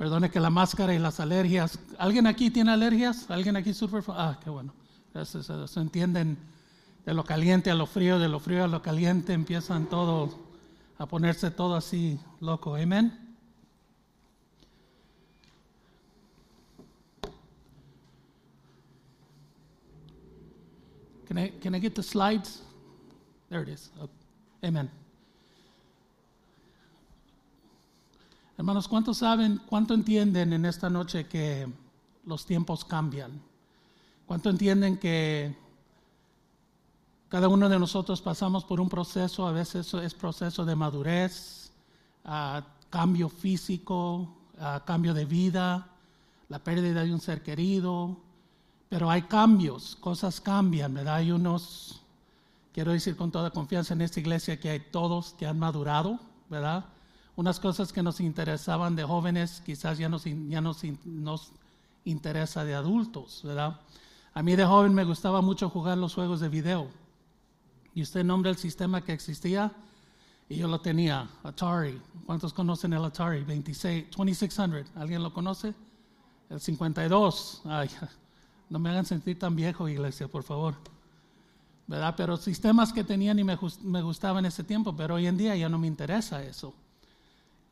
Perdone que la máscara y las alergias. ¿Alguien aquí tiene alergias? ¿Alguien aquí sufre? Ah, qué bueno. Se, se, entienden de lo caliente a lo frío, de lo frío a lo caliente, empiezan todo a ponerse todo así loco. Amén. Can I, can I get the slides? There it is. Amen. Hermanos, ¿cuántos saben, cuánto entienden en esta noche que los tiempos cambian? ¿Cuánto entienden que cada uno de nosotros pasamos por un proceso, a veces es proceso de madurez, cambio físico, cambio de vida, la pérdida de un ser querido, pero hay cambios, cosas cambian, ¿verdad? Hay unos, quiero decir con toda confianza en esta iglesia que hay todos que han madurado, ¿verdad? Unas cosas que nos interesaban de jóvenes quizás ya nos, ya nos, nos interesa de adultos, ¿verdad? A mí de joven me gustaba mucho jugar los juegos de video. Y usted nombra el sistema que existía y yo lo tenía, Atari. ¿Cuántos conocen el Atari? 26, 2600. ¿Alguien lo conoce? El 52. Ay, no me hagan sentir tan viejo, iglesia, por favor. ¿Verdad? Pero sistemas que tenían y me, me gustaban en ese tiempo, pero hoy en día ya no me interesa eso.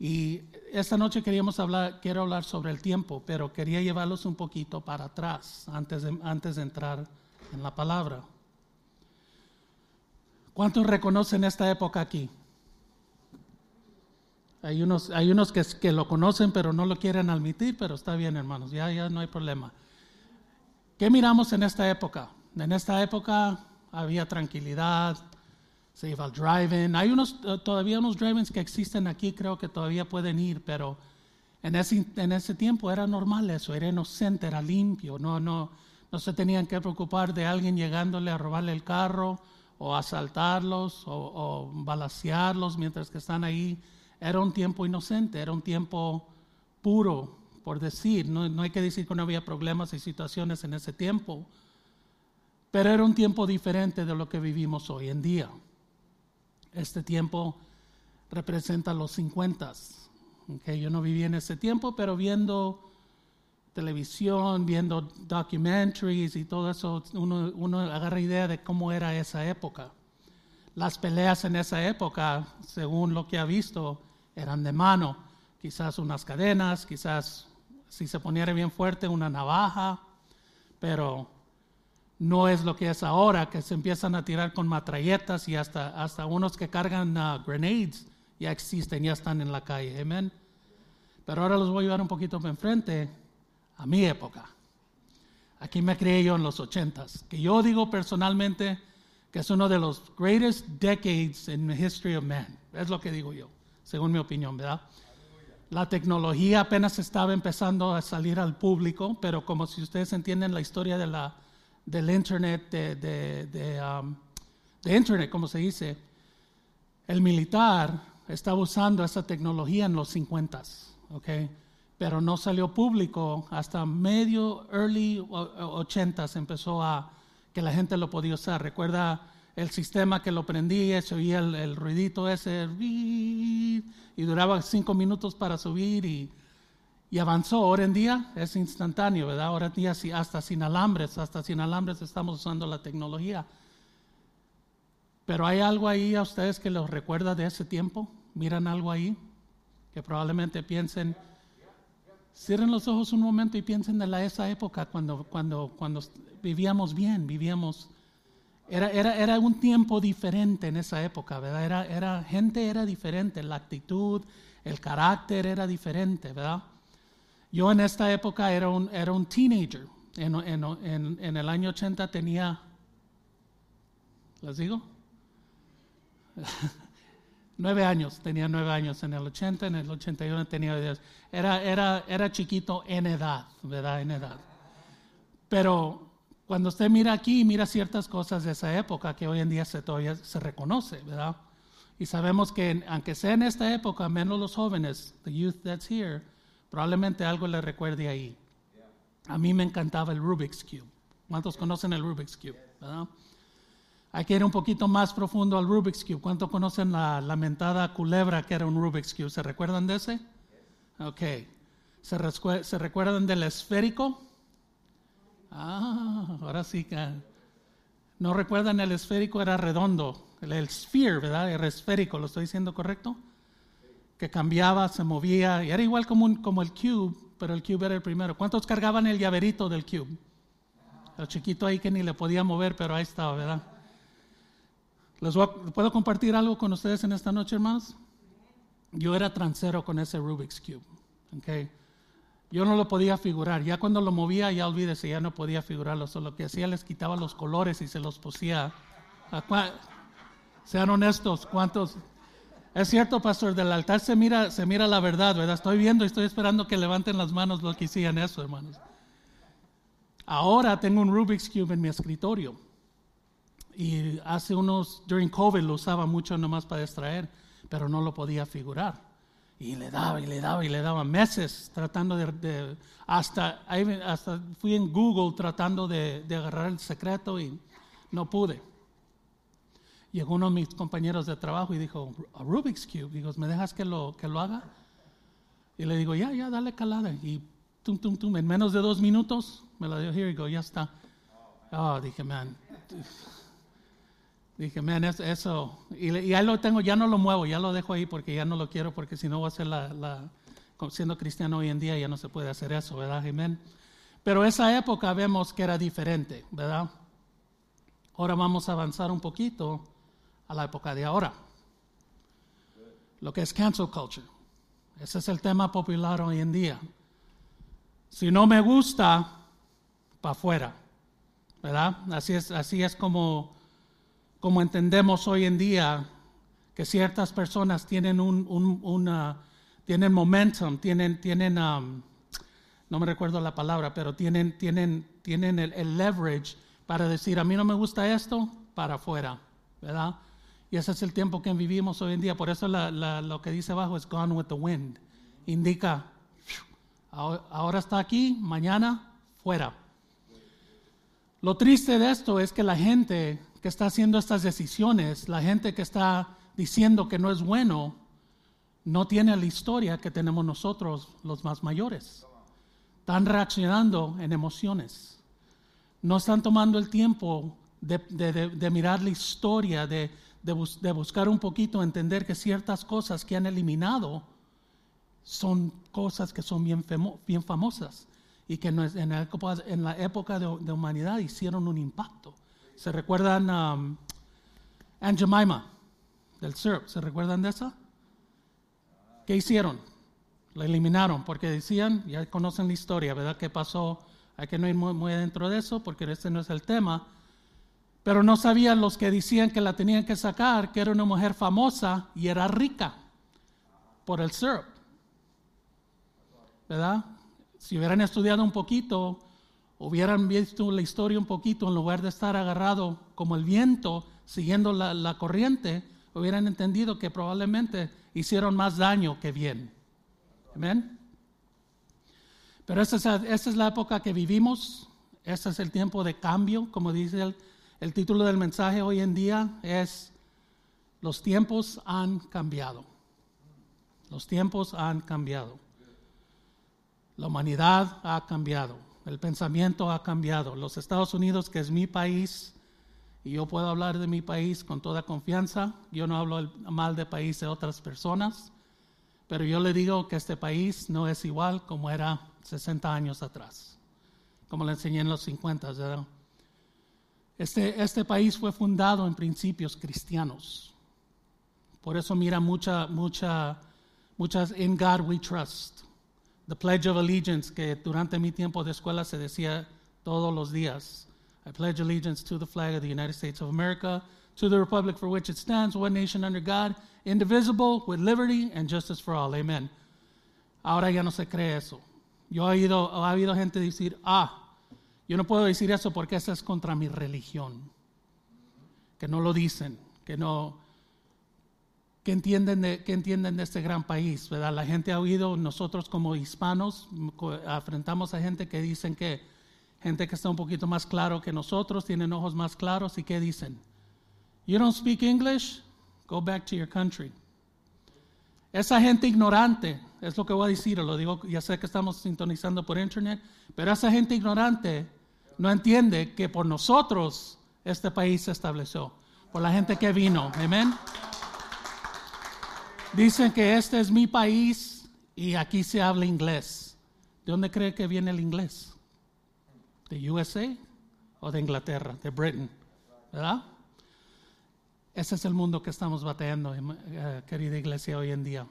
Y esta noche queríamos hablar, quiero hablar sobre el tiempo, pero quería llevarlos un poquito para atrás antes de, antes de entrar en la palabra. ¿Cuántos reconocen esta época aquí? Hay unos, hay unos que, que, lo conocen pero no lo quieren admitir, pero está bien hermanos, ya, ya no hay problema. ¿Qué miramos en esta época? En esta época había tranquilidad, iba al drive-in. Hay unos, eh, todavía unos drive-ins que existen aquí, creo que todavía pueden ir, pero en ese, en ese tiempo era normal eso, era inocente, era limpio, no, no, no se tenían que preocupar de alguien llegándole a robarle el carro o asaltarlos o, o balasearlos mientras que están ahí. Era un tiempo inocente, era un tiempo puro, por decir. No, no hay que decir que no había problemas y situaciones en ese tiempo, pero era un tiempo diferente de lo que vivimos hoy en día. Este tiempo representa los 50. Okay, yo no viví en ese tiempo, pero viendo televisión, viendo documentaries y todo eso, uno, uno agarra idea de cómo era esa época. Las peleas en esa época, según lo que ha visto, eran de mano. Quizás unas cadenas, quizás si se poniera bien fuerte una navaja, pero no es lo que es ahora, que se empiezan a tirar con matralletas y hasta, hasta unos que cargan uh, grenades ya existen, ya están en la calle. Amén. Pero ahora los voy a llevar un poquito para enfrente a mi época. Aquí me crié yo en los ochentas, que yo digo personalmente que es uno de los greatest decades in the history of man. Es lo que digo yo, según mi opinión, ¿verdad? La tecnología apenas estaba empezando a salir al público, pero como si ustedes entienden la historia de la del Internet, de, de, um, de, Internet, como se dice, el militar estaba usando esa tecnología en los 50, ¿ok? Pero no salió público hasta medio, early 80 empezó a que la gente lo podía usar. Recuerda el sistema que lo prendía, se oía el, el ruidito ese y duraba cinco minutos para subir y y avanzó. Ahora en día es instantáneo, ¿verdad? Ahora en día hasta sin alambres, hasta sin alambres estamos usando la tecnología. Pero hay algo ahí a ustedes que los recuerda de ese tiempo. Miran algo ahí que probablemente piensen. Cierren los ojos un momento y piensen de la, esa época cuando, cuando, cuando vivíamos bien, vivíamos. Era, era, era un tiempo diferente en esa época, ¿verdad? Era, era, gente era diferente, la actitud, el carácter era diferente, ¿verdad? Yo en esta época era un, era un teenager. En, en, en, el año 80 tenía, ¿les digo? nueve años, tenía nueve años en el 80, en el 81 tenía diez. Era, era, era chiquito en edad, ¿verdad? En edad. Pero cuando usted mira aquí, mira ciertas cosas de esa época que hoy en día se, todavía se reconoce, ¿verdad? Y sabemos que aunque sea en esta época, menos los jóvenes, the youth that's here, Probablemente algo le recuerde ahí. A mí me encantaba el Rubik's Cube. ¿Cuántos conocen el Rubik's Cube? Hay que ir un poquito más profundo al Rubik's Cube. ¿Cuántos conocen la lamentada culebra que era un Rubik's Cube? ¿Se recuerdan de ese? Ok. ¿Se, ¿Se, recuerdan del esférico? Ah, ahora sí que... ¿No recuerdan el esférico? Era redondo. El, el sphere, ¿verdad? Era esférico, ¿lo estoy diciendo correcto? Que cambiaba, se movía. Y era igual como, el cube, pero el cube era el primero. ¿Cuántos cargaban el llaverito del cube? El chiquito ahí que ni le podía mover, pero ahí estaba, ¿verdad? ¿Les ¿Puedo compartir algo con ustedes en esta noche, hermanos? Yo era transero con ese Rubik's Cube. Okay. Yo no lo podía figurar. Ya cuando lo movía, ya olvídese, ya no podía figurarlo. Solo que hacía, les quitaba los colores y se los pusía. Sean honestos, ¿cuántos? Es cierto, pastor, del altar se mira, se mira la verdad, ¿verdad? Estoy viendo y estoy esperando que levanten las manos los que hicieran eso, hermanos. Ahora tengo un Rubik's Cube en mi escritorio. Y hace unos, during COVID lo usaba mucho nomás para distraer, pero no lo podía figurar. Y le daba y le daba y le daba meses tratando de, hasta, hasta fui en Google tratando de, de, agarrar el secreto y no pude. Llegó uno de mis compañeros de trabajo y dijo, a Rubik's Cube, digo, ¿me dejas que lo, que lo haga? Y le digo, ya, ya, dale calada. Y tum, tum, tum, en menos de dos minutos me lo dio, here you go, ya está. Oh, dije, man. Dije, man, eso, y, ahí lo tengo, ya no lo muevo, ya lo dejo ahí porque ya no lo quiero, porque si no voy a ser la, la, siendo cristiano hoy en día ya no se puede hacer eso, ¿verdad, Amén? Pero esa época vemos que era diferente, ¿verdad? Ahora vamos a avanzar un poquito a la época de ahora. Lo que es cancel culture. Ese es el tema popular hoy en día. Si no me gusta, para afuera, ¿verdad? Así es, así es como como entendemos hoy en día que ciertas personas tienen un, una, tienen momentum, tienen, tienen um, no me recuerdo la palabra, pero tienen, tienen, tienen el, leverage para decir, a mí no me gusta esto, para afuera, ¿verdad? Y ese es el tiempo que vivimos hoy en día. Por eso lo que dice abajo es gone with the wind. Indica, ahora está aquí, mañana fuera. Lo triste de esto es que la gente que está haciendo estas decisiones, la gente que está diciendo que no es bueno, no tiene la historia que tenemos nosotros, los más mayores. Están reaccionando en emociones. No están tomando el tiempo de, mirar la historia, de, buscar un poquito, entender que ciertas cosas que han eliminado son cosas que son bien, bien famosas y que en la época, de humanidad hicieron un impacto. ¿Se recuerdan um, Aunt Jemima del syrup? ¿Se recuerdan de esa? ¿Qué hicieron? La eliminaron porque decían, ya conocen la historia, ¿verdad? ¿Qué pasó? Hay que no ir muy, muy dentro de eso porque este no es el tema. Pero no sabían los que decían que la tenían que sacar, que era una mujer famosa y era rica por el syrup. ¿Verdad? Si hubieran estudiado un poquito, hubieran visto la historia un poquito, en lugar de estar agarrado como el viento, siguiendo la, corriente, hubieran entendido que probablemente hicieron más daño que bien. Amén. Pero esta es, la época que vivimos, este es el tiempo de cambio, como dice el, el título del mensaje hoy en día, es los tiempos han cambiado. Los tiempos han cambiado. La humanidad ha cambiado el pensamiento ha cambiado. Los Estados Unidos, que es mi país, y yo puedo hablar de mi país con toda confianza, yo no hablo mal de país de otras personas, pero yo le digo que este país no es igual como era 60 años atrás, como le enseñé en los 50. Este, este país fue fundado en principios cristianos. Por eso mira mucha, mucha, muchas In God We Trust. The Pledge of Allegiance, que durante mi tiempo de escuela se decía todos los días. I pledge allegiance to the flag of the United States of America, to the republic for which it stands, one nation under God, indivisible, with liberty and justice for all. Amen. Ahora ya no se cree eso. Yo he oído, ha habido gente decir, ah, yo no puedo decir eso porque eso es contra mi religión. Que no lo dicen, que no, ¿Qué entienden, de, entienden de este gran país? La gente ha oído, nosotros como hispanos, afrontamos a gente que dicen que, gente que está un poquito más claro que nosotros, tienen ojos más claros, ¿y qué dicen? You don't speak English? Go back to your country. esa gente ignorante, es lo que voy a decir, lo digo, ya sé que estamos sintonizando por internet, pero esa gente ignorante no entiende que por nosotros este país se estableció, por la gente que vino. Amén. Dicen que este es mi país y aquí se habla inglés. ¿De dónde cree que viene el inglés? ¿De USA o de Inglaterra, de Britain? ¿Verdad? Ese es el mundo que estamos batallando, eh, querida iglesia, hoy en día.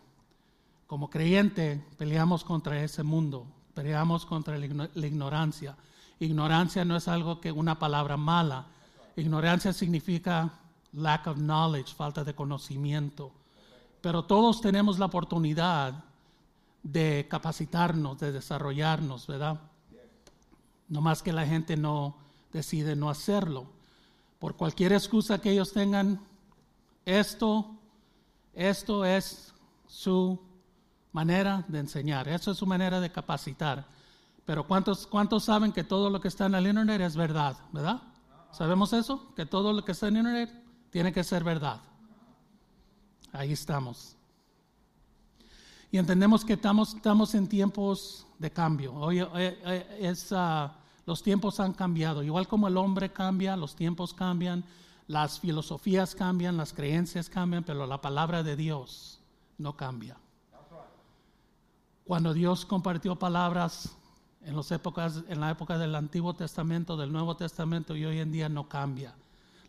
Como creyente peleamos contra ese mundo, peleamos contra la ignorancia. Ignorancia no es algo que una palabra mala. Ignorancia significa lack of knowledge, falta de conocimiento. Pero todos tenemos la oportunidad de capacitarnos, de desarrollarnos, ¿verdad? No más que la gente no decide no hacerlo. Por cualquier excusa que ellos tengan, esto, esto es su manera de enseñar, eso es su manera de capacitar. Pero ¿cuántos, ¿cuántos saben que todo lo que está en el Internet es verdad? ¿Verdad? ¿Sabemos eso? Que todo lo que está en el Internet tiene que ser verdad. Ahí estamos. Y entendemos que estamos, estamos en tiempos de cambio. Hoy, eh, eh, ah, los tiempos han cambiado. Igual como el hombre cambia, los tiempos cambian, las filosofías cambian, las creencias cambian, pero la palabra de Dios no cambia. Cuando Dios compartió palabras en, las épocas, en la época del Antiguo Testamento, del Nuevo Testamento y hoy en día no cambia.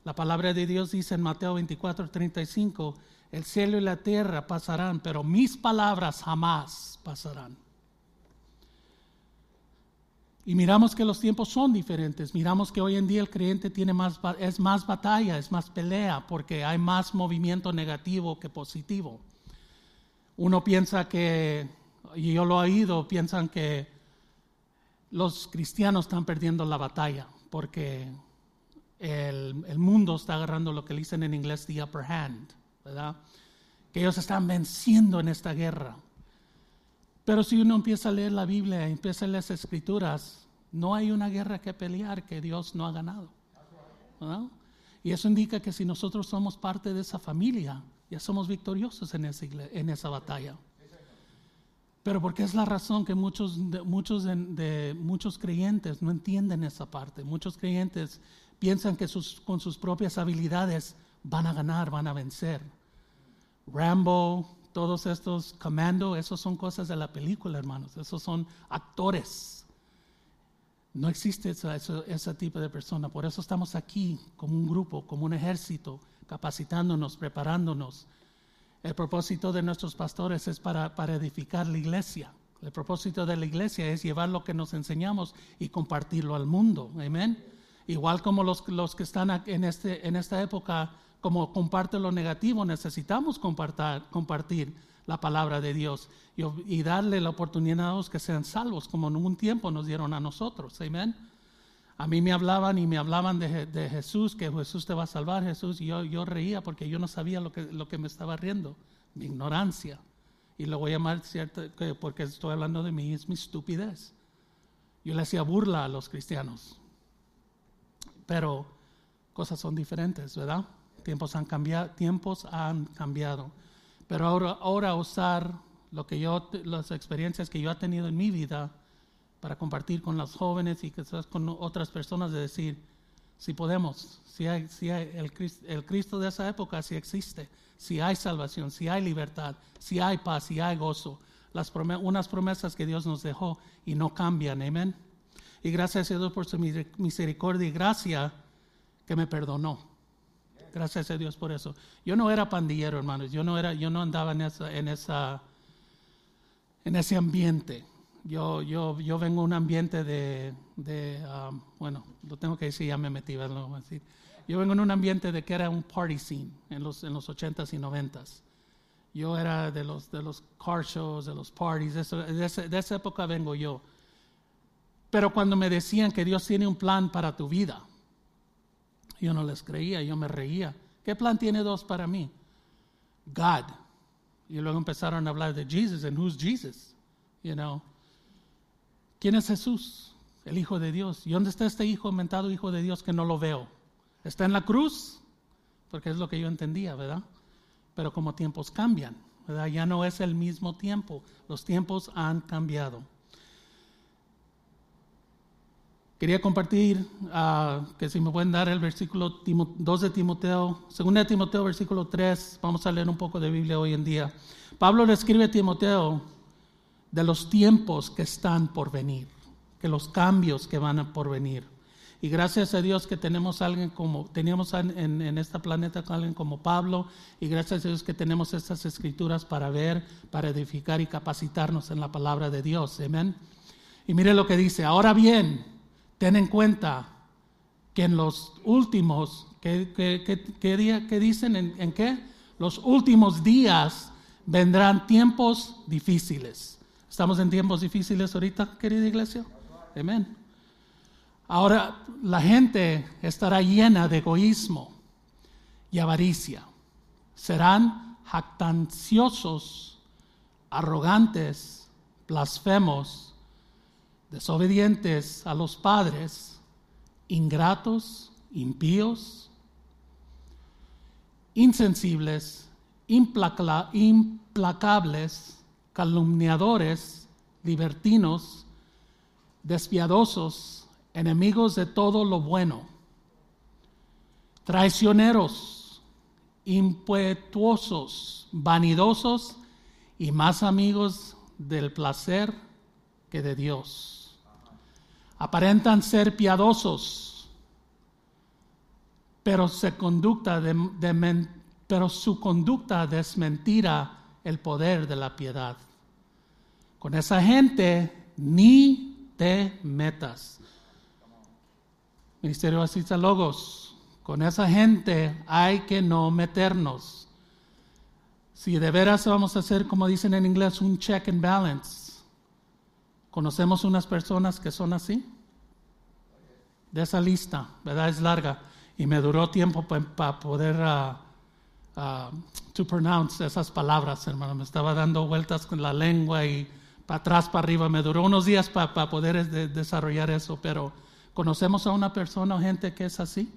La palabra de Dios dice en Mateo 24, 35, el cielo y la tierra pasarán, pero mis palabras jamás pasarán. Y miramos que los tiempos son diferentes. Miramos que hoy en día el creyente tiene más, es más batalla, es más pelea, porque hay más movimiento negativo que positivo. Uno piensa que, y yo lo he oído, piensan que los cristianos están perdiendo la batalla, porque el, el mundo está agarrando lo que dicen en inglés the upper hand. Que ellos están venciendo en esta guerra. Pero si uno empieza a leer la Biblia, empieza a leer las escrituras, no hay una guerra que pelear que Dios no ha ganado. Y eso indica que si nosotros somos parte de esa familia, ya somos victoriosos en esa, en esa batalla. Pero porque es la razón que muchos, muchos, de, muchos creyentes no entienden esa parte. Muchos creyentes piensan que sus, con sus propias habilidades van a ganar, van a vencer. Rambo, todos estos, Commando, esos son cosas de la película, hermanos, esos son actores. No existe ese tipo de persona, por eso estamos aquí como un grupo, como un ejército, capacitándonos, preparándonos. El propósito de nuestros pastores es para, para edificar la iglesia. El propósito de la iglesia es llevar lo que nos enseñamos y compartirlo al mundo. Amén. Igual como los, los que están en, este, en esta época como comparte lo negativo, necesitamos compartir, compartir la palabra de Dios y, darle la oportunidad a los que sean salvos, como en un tiempo nos dieron a nosotros. Amén. A mí me hablaban y me hablaban de, Jesús, que Jesús te va a salvar, Jesús, y yo, yo reía porque yo no sabía lo que, lo que me estaba riendo, mi ignorancia. Y lo voy a llamar cierto, porque estoy hablando de mí, es mi estupidez. Yo le hacía burla a los cristianos. Pero cosas son diferentes, ¿verdad? tiempos han cambiado, tiempos han cambiado. Pero ahora, ahora usar lo que yo, las experiencias que yo he tenido en mi vida para compartir con los jóvenes y quizás con otras personas de decir, si podemos, si hay, si hay el, el, Cristo de esa época si existe, si hay salvación, si hay libertad, si hay paz, si hay gozo, las unas promesas que Dios nos dejó y no cambian, amén. Y gracias a Dios por su misericordia y gracia que me perdonó. Gracias a Dios por eso. Yo no era pandillero, hermanos. Yo no era, yo no andaba en esa, en esa, en ese ambiente. Yo, yo, yo vengo de un ambiente de, de um, bueno, lo tengo que decir, ya me metí, decir. Yo vengo en un ambiente de que era un party scene en los, en los 80s y 90s. Yo era de los, de los car shows, de los parties, de, de esa época vengo yo. Pero cuando me decían que Dios tiene un plan para tu vida, yo no les creía, yo me reía. ¿Qué plan tiene Dios para mí? God. Y luego empezaron a hablar de Jesus, and who's Jesus? You know. ¿Quién es Jesús? El Hijo de Dios. ¿Y dónde está este Hijo, mentado Hijo de Dios que no lo veo? ¿Está en la cruz? Porque es lo que yo entendía, ¿verdad? Pero como tiempos cambian, Ya no es el mismo tiempo. Los tiempos han cambiado. Quería compartir uh, que si me pueden dar el versículo 2 de Timoteo, 2 de Timoteo, versículo 3, vamos a leer un poco de Biblia hoy en día. Pablo le escribe a Timoteo de los tiempos que están por venir, que los cambios que van a por venir. Y gracias a Dios que tenemos alguien como, teníamos en, este planeta alguien como Pablo, y gracias a Dios que tenemos estas escrituras para ver, para edificar y capacitarnos en la palabra de Dios. Amén. Y mire lo que dice, ahora bien, ten en cuenta que en los últimos, ¿qué, que, dicen? ¿En, ¿En, qué? Los últimos días vendrán tiempos difíciles. ¿Estamos en tiempos difíciles ahorita, querida iglesia? Amén. Ahora la gente estará llena de egoísmo y avaricia. Serán jactanciosos, arrogantes, blasfemos desobedientes a los padres, ingratos, impíos, insensibles, implacables, calumniadores, libertinos, despiadosos, enemigos de todo lo bueno, traicioneros, impetuosos, vanidosos y más amigos del placer que de Dios aparentan ser piadosos, pero, conducta pero su conducta desmentira el poder de la piedad. Con esa gente ni te metas. Ministerio Asista Logos, con esa gente hay que no meternos. Si de veras vamos a hacer, como dicen en inglés, un check and balance, ¿Conocemos unas personas que son así? De esa lista, ¿verdad? Es larga. Y me duró tiempo para poder uh, to pronounce esas palabras, hermano. Me estaba dando vueltas con la lengua y para atrás, para arriba. Me duró unos días para poder desarrollar eso, pero ¿conocemos a una persona o gente que es así?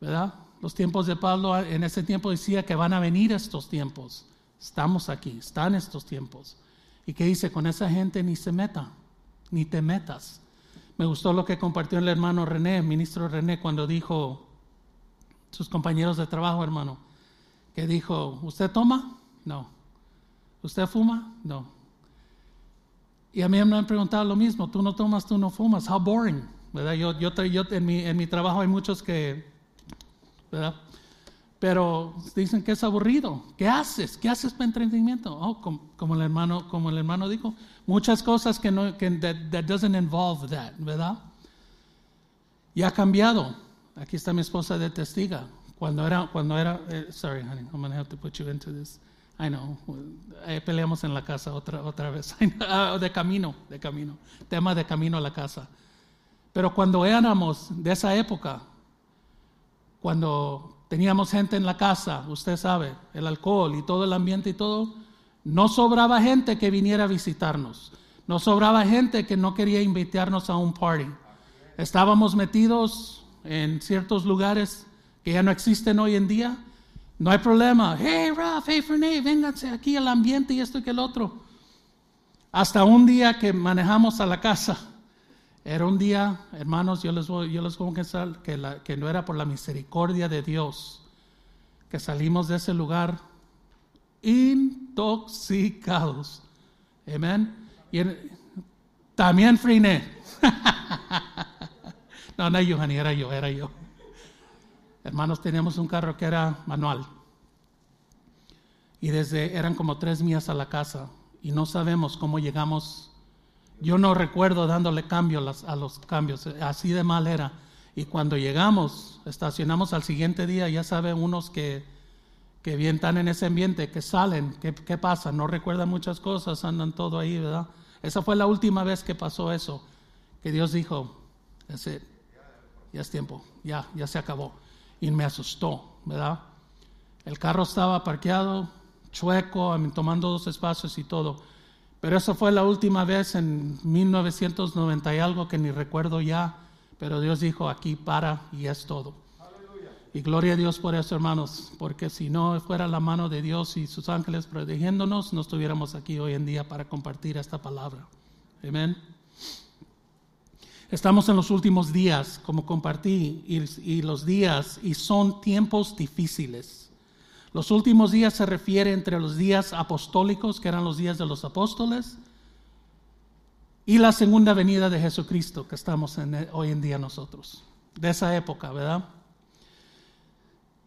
¿Verdad? Los tiempos de Pablo, en ese tiempo decía que van a venir estos tiempos. Estamos aquí, están estos tiempos. Y que dice, con esa gente ni se meta, ni te metas. Me gustó lo que compartió el hermano René, el ministro René, cuando dijo, sus compañeros de trabajo, hermano, que dijo, ¿usted toma? No. ¿Usted fuma? No. Y a mí me han preguntado lo mismo, tú no tomas, tú no fumas, how boring, ¿verdad? Yo, yo, yo en, mi, en mi trabajo hay muchos que, ¿verdad? pero dicen que es aburrido. ¿Qué haces? ¿Qué haces para entretenimiento? Oh, como, el hermano, como el hermano dijo, muchas cosas que no, que that, doesn't involve that, ¿verdad? Y ha cambiado. Aquí está mi esposa de testiga. Cuando era, cuando era, eh, sorry, honey, I'm gonna have to put you into this. I know, peleamos en la casa otra, otra vez. Ah, de camino, de camino. Tema de camino a la casa. Pero cuando éramos de esa época, cuando teníamos gente en la casa, usted sabe, el alcohol y todo el ambiente y todo, no sobraba gente que viniera a visitarnos, no sobraba gente que no quería invitarnos a un party. Estábamos metidos en ciertos lugares que ya no existen hoy en día. No hay problema. Hey, Ralph, hey, Ferné, vénganse aquí al ambiente y esto y que el otro. Hasta un día que manejamos a la casa era un día, hermanos, yo les voy, yo les voy a confesar que, no era por la misericordia de Dios que salimos de ese lugar intoxicados. Amén. Y también friné. no, no, Johanny, era yo, era yo. Hermanos, teníamos un carro que era manual. Y desde, eran como tres millas a la casa. Y no sabemos cómo llegamos yo no recuerdo dándole cambio a los cambios, así de mal era. Y cuando llegamos, estacionamos al siguiente día, ya saben unos que, que bien están en ese ambiente, que salen, ¿qué, pasa? No recuerdan muchas cosas, andan todo ahí, ¿verdad? Esa fue la última vez que pasó eso, que Dios dijo, ya es tiempo, ya, ya se acabó. Y me asustó, ¿verdad? El carro estaba parqueado, chueco, tomando dos espacios y todo. Pero eso fue la última vez en 1990 y algo que ni recuerdo ya. Pero Dios dijo, aquí para y es todo. Y gloria a Dios por eso, hermanos, porque si no fuera la mano de Dios y sus ángeles protegiéndonos, no estuviéramos aquí hoy en día para compartir esta palabra. Amén. Estamos en los últimos días, como compartí, y, los días, y son tiempos difíciles. Los últimos días se refiere entre los días apostólicos, que eran los días de los apóstoles, y la segunda venida de Jesucristo, que estamos en, hoy en día nosotros, de esa época, ¿verdad?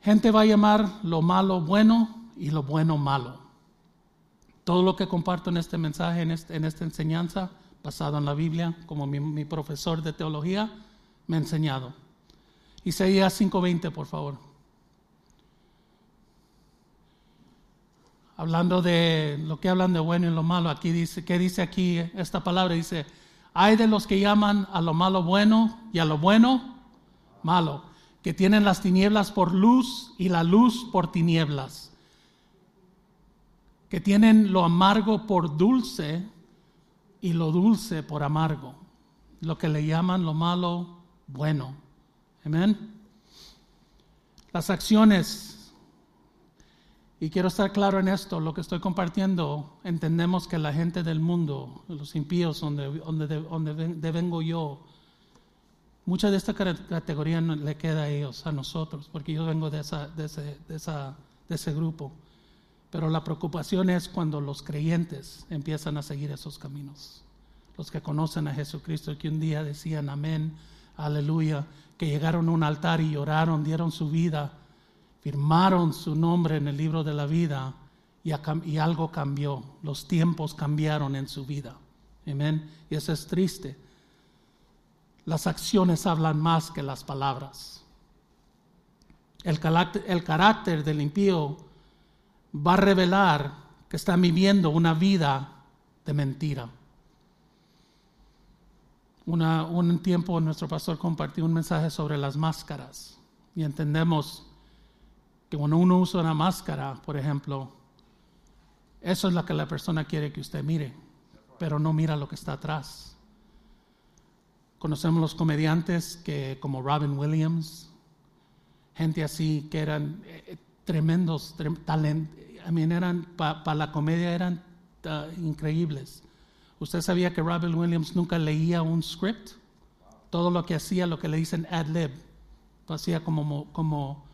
Gente va a llamar lo malo bueno y lo bueno malo. Todo lo que comparto en este mensaje, en, este, en esta enseñanza, basado en la Biblia, como mi, profesor de teología me ha enseñado. Isaías 5:20, por favor. Hablando de lo que hablan de bueno y lo malo, aquí dice, ¿qué dice aquí esta palabra? Dice, hay de los que llaman a lo malo bueno y a lo bueno malo que tienen las tinieblas por luz y la luz por tinieblas, que tienen lo amargo por dulce y lo dulce por amargo, lo que le llaman lo malo bueno. Amén. Las acciones, y quiero estar claro en esto, lo que estoy compartiendo, entendemos que la gente del mundo, los impíos, donde, donde, donde vengo yo, Mucha de esta categoría le queda a ellos, a nosotros, porque yo vengo de, esa, de, ese, de, esa, de ese grupo. Pero la preocupación es cuando los creyentes empiezan a seguir esos caminos. Los que conocen a Jesucristo, que un día decían amén, aleluya, que llegaron a un altar y lloraron, dieron su vida, firmaron su nombre en el libro de la vida y, algo cambió. Los tiempos cambiaron en su vida. Amén. Y eso es triste las acciones hablan más que las palabras. El carácter, el carácter del impío va a revelar que está viviendo una vida de mentira. un tiempo nuestro pastor compartió un mensaje sobre las máscaras y entendemos que cuando uno usa una máscara, por ejemplo, eso es lo que la persona quiere que usted mire, pero no mira lo que está atrás. Conocemos los comediantes que, como Robin Williams, gente así que eran tremendos, talentos, eran para la comedia eran uh, increíbles. ¿Usted sabía que Robin Williams nunca leía un script? Todo lo que hacía, lo que le dicen ad lib, hacía como, como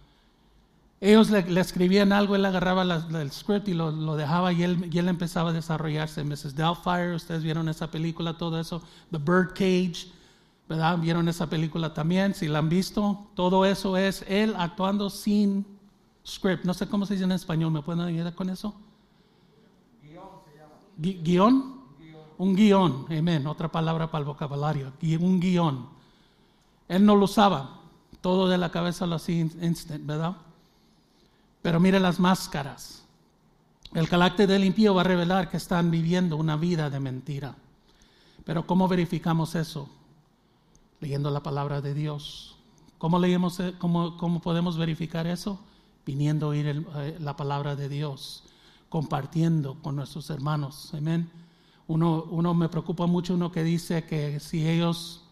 ellos le, escribían algo, él agarraba el script y lo, lo dejaba y él, y él, empezaba a desarrollarse. Mrs. Doubtfire, ustedes vieron esa película, todo eso. The Birdcage, ¿verdad? ¿Vieron esa película también? Si la han visto, todo eso es él actuando sin script. No sé cómo se dice en español, ¿me pueden ayudar con eso? Guión. Un guion, amén. Otra palabra para el vocabulario. Un guion. Él no lo usaba. Todo de la cabeza lo hacía instant, ¿verdad? Pero mire las máscaras. El carácter del impío va a revelar que están viviendo una vida de mentira. Pero ¿cómo verificamos eso? leyendo la palabra de Dios. ¿Cómo, leemos, eh, cómo podemos verificar eso? Viniendo a oír eh, la palabra de Dios, compartiendo con nuestros hermanos. Amén. Uno, uno me preocupa mucho uno que dice que si ellos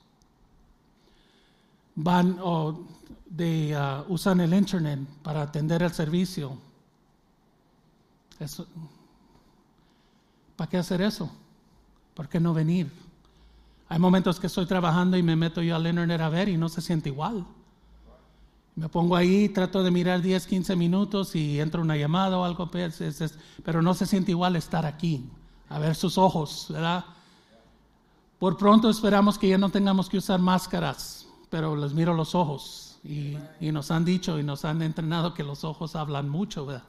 van o de, uh, usan el internet para atender el servicio, eso, ¿para qué hacer eso? ¿Por qué no venir? Hay momentos que estoy trabajando y me meto yo al internet a ver y no se siente igual. Me pongo ahí, trato de mirar 10, 15 minutos y entra una llamada o algo, pues, pero no se siente igual estar aquí, a ver sus ojos, ¿verdad? Por pronto esperamos que ya no tengamos que usar máscaras, pero les miro los ojos y, nos han dicho y nos han entrenado que los ojos hablan mucho, ¿verdad?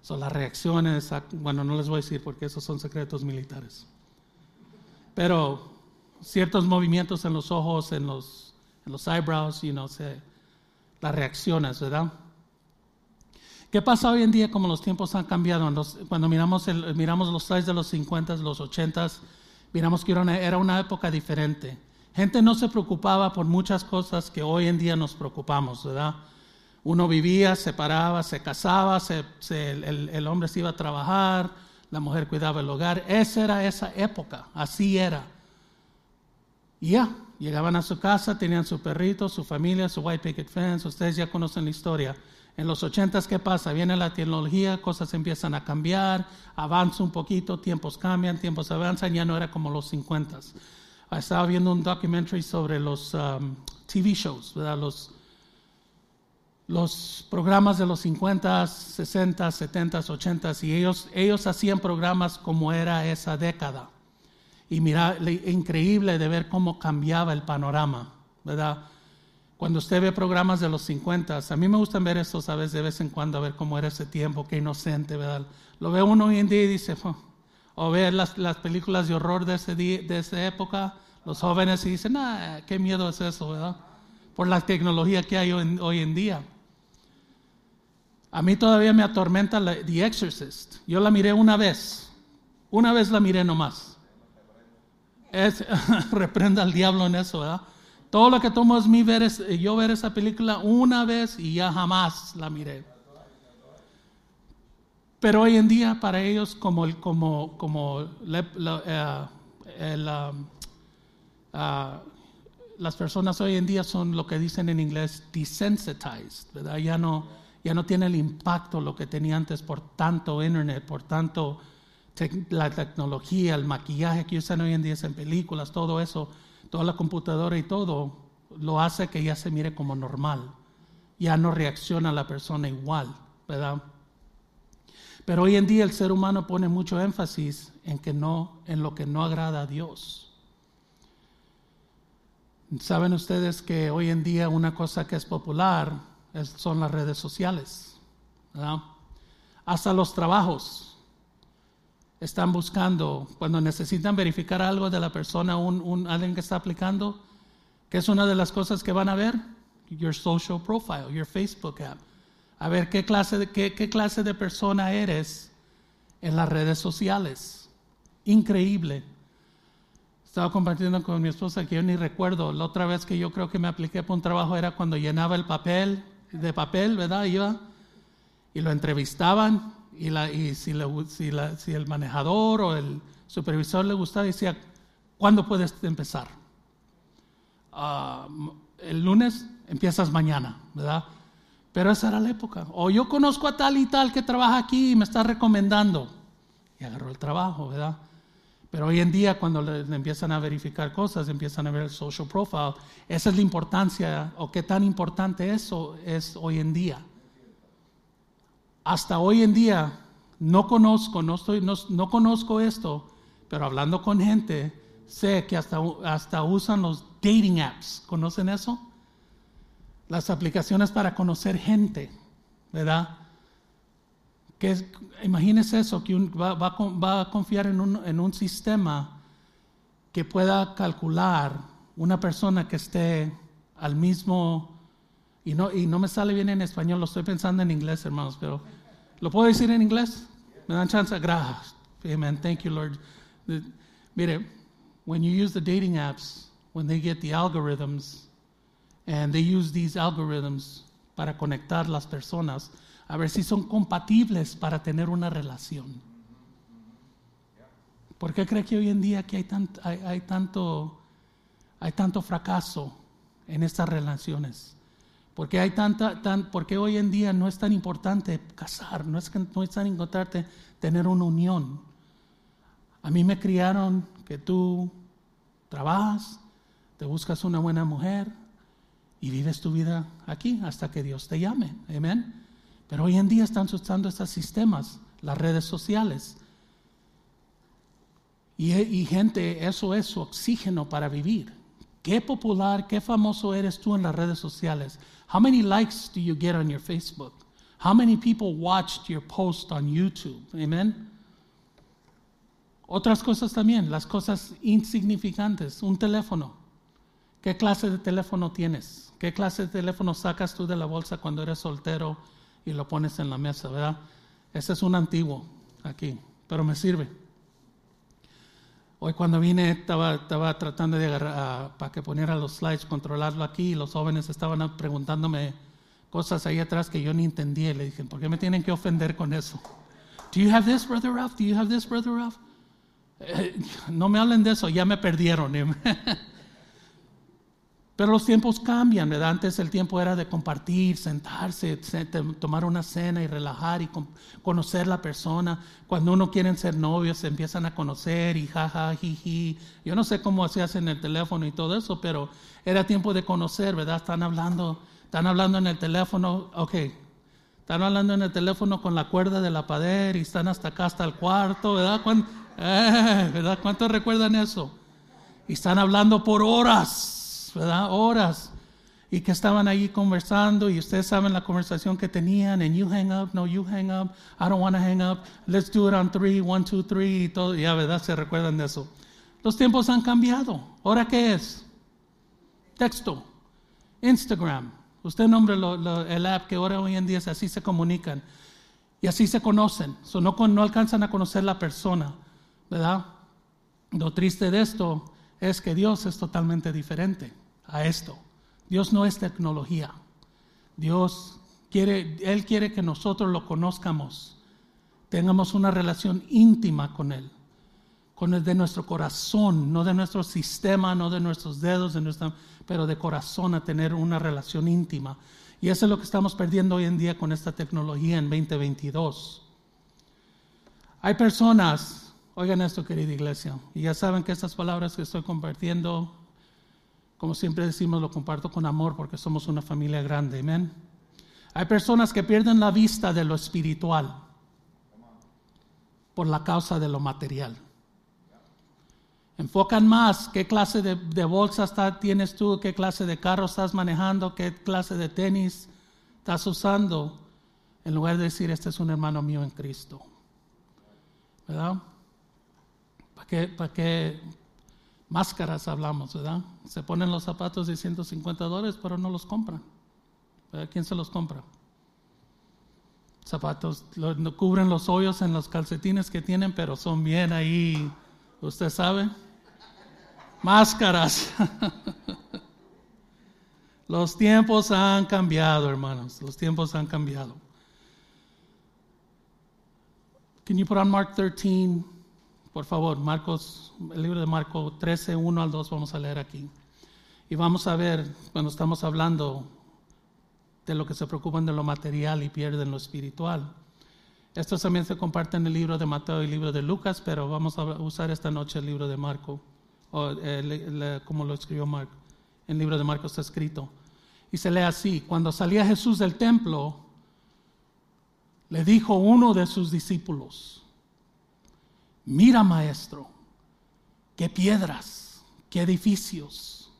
Son las reacciones, bueno, no les voy a decir porque esos son secretos militares. Pero ciertos movimientos en los ojos, en los, en los eyebrows, you know, se, las reacciones, ¿verdad? ¿Qué pasa hoy en día como los tiempos han cambiado? cuando miramos, miramos los slides de los 50, los 80, miramos que era una, época diferente. Gente no se preocupaba por muchas cosas que hoy en día nos preocupamos, ¿verdad? Uno vivía, se paraba, se casaba, el, hombre se iba a trabajar, la mujer cuidaba el hogar. Esa era esa época, así era. Y ya, Llegaban a su casa, tenían su perrito, su familia, su white picket fence. Ustedes ya conocen la historia. En los ochentas, ¿qué pasa? Viene la tecnología, cosas empiezan a cambiar, avanza un poquito, tiempos cambian, tiempos avanzan, ya no era como los cincuentas. Estaba viendo un documentary sobre los um, TV shows, ¿verdad? Los, los programas de los 50, 60, 70, 80 y ellos, ellos hacían programas como era esa década. Y mira, increíble de ver cómo cambiaba el panorama, ¿verdad? Cuando usted ve programas de los 50, a mí me gustan ver estos a veces de vez en cuando, a ver cómo era ese tiempo, qué inocente, ¿verdad? Lo ve uno hoy en día y dice, o ve las, las, películas de horror de, ese de esa época, los jóvenes y dicen, ah, qué miedo es eso, ¿verdad? Por la tecnología que hay hoy en día. A mí todavía me atormenta The Exorcist. Yo la miré una vez. Una vez la miré nomás. Es, reprenda al diablo en eso, ¿verdad? Todo lo que tomo es mi ver yo ver esa película una vez y ya jamás la miré. Pero hoy en día para ellos como como como eh, um, ah, las personas hoy en día son lo que dicen en inglés desensitized, ¿verdad? Ya no ya no tiene el impacto lo que tenía antes por tanto internet, por tanto la tecnología, el maquillaje que usan hoy en día en películas, todo eso, toda la computadora y todo, lo hace que ya se mire como normal. Ya no reacciona la persona igual, ¿verdad? Pero hoy en día el ser humano pone mucho énfasis en que no, en lo que no agrada a Dios. Saben ustedes que hoy en día una cosa que es popular son las redes sociales. Hasta los trabajos están buscando, cuando necesitan verificar algo de la persona, un, alguien que está aplicando, que es una de las cosas que van a ver, your social profile, your Facebook app. A ver qué clase de, qué, qué clase de persona eres en las redes sociales. Increíble. Estaba compartiendo con mi esposa que yo ni recuerdo. La otra vez que yo creo que me apliqué para un trabajo era cuando llenaba el papel de papel, ¿verdad? Iba y lo entrevistaban y, la, y si, si, la, si, el manejador o el supervisor le gustaba, decía, ¿cuándo puedes empezar? Ah, el lunes empiezas mañana, ¿verdad? Pero esa era la época. O yo conozco a tal y tal que trabaja aquí y me está recomendando. Y agarró el trabajo, ¿verdad? Pero hoy en día cuando le, empiezan a verificar cosas, empiezan a ver el social profile, esa es la importancia o qué tan importante eso es hoy en día. Hasta hoy en día no conozco, no, estoy, no, conozco esto, pero hablando con gente, sé que hasta, hasta usan los dating apps. ¿Conocen eso? Las aplicaciones para conocer gente, ¿verdad? Que imagínese eso, que va, va, a confiar en un, en un sistema que pueda calcular una persona que esté al mismo, y no, y no me sale bien en español, lo estoy pensando en inglés, hermanos, pero ¿lo puedo decir en inglés? ¿Me dan chance? Gracias. Amen. Thank you, Lord. mire, when you use the dating apps, when they get the algorithms, and they use these algorithms para conectar las personas, a ver si son compatibles para tener una relación. ¿Por qué cree que hoy en día aquí hay, hay, tanto, hay tanto fracaso en estas relaciones? Porque hay tanta, tan, porque hoy en día no es tan importante casar, no es, no es tan importante tener una unión. A mí me criaron que tú trabajas, te buscas una buena mujer y vives tu vida aquí hasta que Dios te llame. Amén. Pero hoy en día están usando estos sistemas, las redes sociales. Y, gente, eso es su oxígeno para vivir. Qué popular, qué famoso eres tú en las redes sociales. How many likes do you get on your Facebook? How many people watched your post on YouTube? Amen. Otras cosas también, las cosas insignificantes. Un teléfono. ¿Qué clase de teléfono tienes? ¿Qué clase de teléfono sacas tú de la bolsa cuando eres soltero y lo pones en la mesa, ¿verdad? Ese es un antiguo aquí, pero me sirve. Hoy cuando vine estaba, estaba tratando de agarrar, para que poniera los slides, controlarlo aquí y los jóvenes estaban preguntándome cosas ahí atrás que yo ni entendía. Le dije, ¿por qué me tienen que ofender con eso? Do you have this, Brother Ralph? Do you have this, Brother Ralph? Eh, no me hablen de eso, ya me perdieron. Pero los tiempos cambian, ¿verdad? Antes el tiempo era de compartir, sentarse, tomar una cena y relajar y conocer la persona. Cuando uno quiere ser novios, se empiezan a conocer y jaja, jiji. Yo no sé cómo se hace en el teléfono y todo eso, pero era tiempo de conocer, ¿verdad? Están hablando, están hablando en el teléfono, ok. Están hablando en el teléfono con la cuerda de la pared y están hasta acá, hasta el cuarto. Eh, ¿verdad? ¿Cuántos recuerdan eso? Y están hablando por horas Horas. Y que estaban ahí conversando y ustedes saben la conversación que tenían and you hang up, no you hang up, I don't want to hang up, let's do it on three, one, two, three, y todo, ya verdad se recuerdan de eso. Los tiempos han cambiado. ¿Ahora qué es? Texto, Instagram. Usted nombre el app que ahora hoy en día es así se comunican y así se conocen. So, no, no alcanzan a conocer la persona, ¿verdad? Lo triste de esto es que Dios es totalmente diferente a esto. Dios no es tecnología. Dios quiere, Él quiere que nosotros lo conozcamos, tengamos una relación íntima con Él, con el de nuestro corazón, no de nuestro sistema, no de nuestros dedos, de pero de corazón a tener una relación íntima. Y eso es lo que estamos perdiendo hoy en día con esta tecnología en 2022. Hay personas, oigan esto querida iglesia, y ya saben que estas palabras que estoy compartiendo como siempre decimos, lo comparto con amor porque somos una familia grande. Amén. Hay personas que pierden la vista de lo espiritual por la causa de lo material. Enfocan más qué clase de, bolsa tienes tú, qué clase de carro estás manejando, qué clase de tenis estás usando, en lugar de decir, este es un hermano mío en Cristo. ¿Verdad? ¿Para qué, para qué, máscaras hablamos, ¿verdad? Se ponen los zapatos de 150 dólares, pero no los compran. ¿Quién se los compra? Zapatos, no cubren los hoyos en los calcetines que tienen, pero son bien ahí, ¿usted sabe? Máscaras. los tiempos han cambiado, hermanos. Los tiempos han cambiado. Can you put on Mark 13? Por favor, Marcos, el libro de Marcos 13, 1 al 2 vamos a leer aquí. Y vamos a ver, cuando estamos hablando de lo que se preocupan de lo material y pierden lo espiritual. Esto también se comparte en el libro de Mateo y el libro de Lucas, pero vamos a usar esta noche el libro de Marco, eh, como lo escribió Marco. El libro de Marcos está escrito. Y se lee así, cuando salía Jesús del templo, le dijo uno de sus discípulos, Mira, maestro, qué piedras, qué edificios.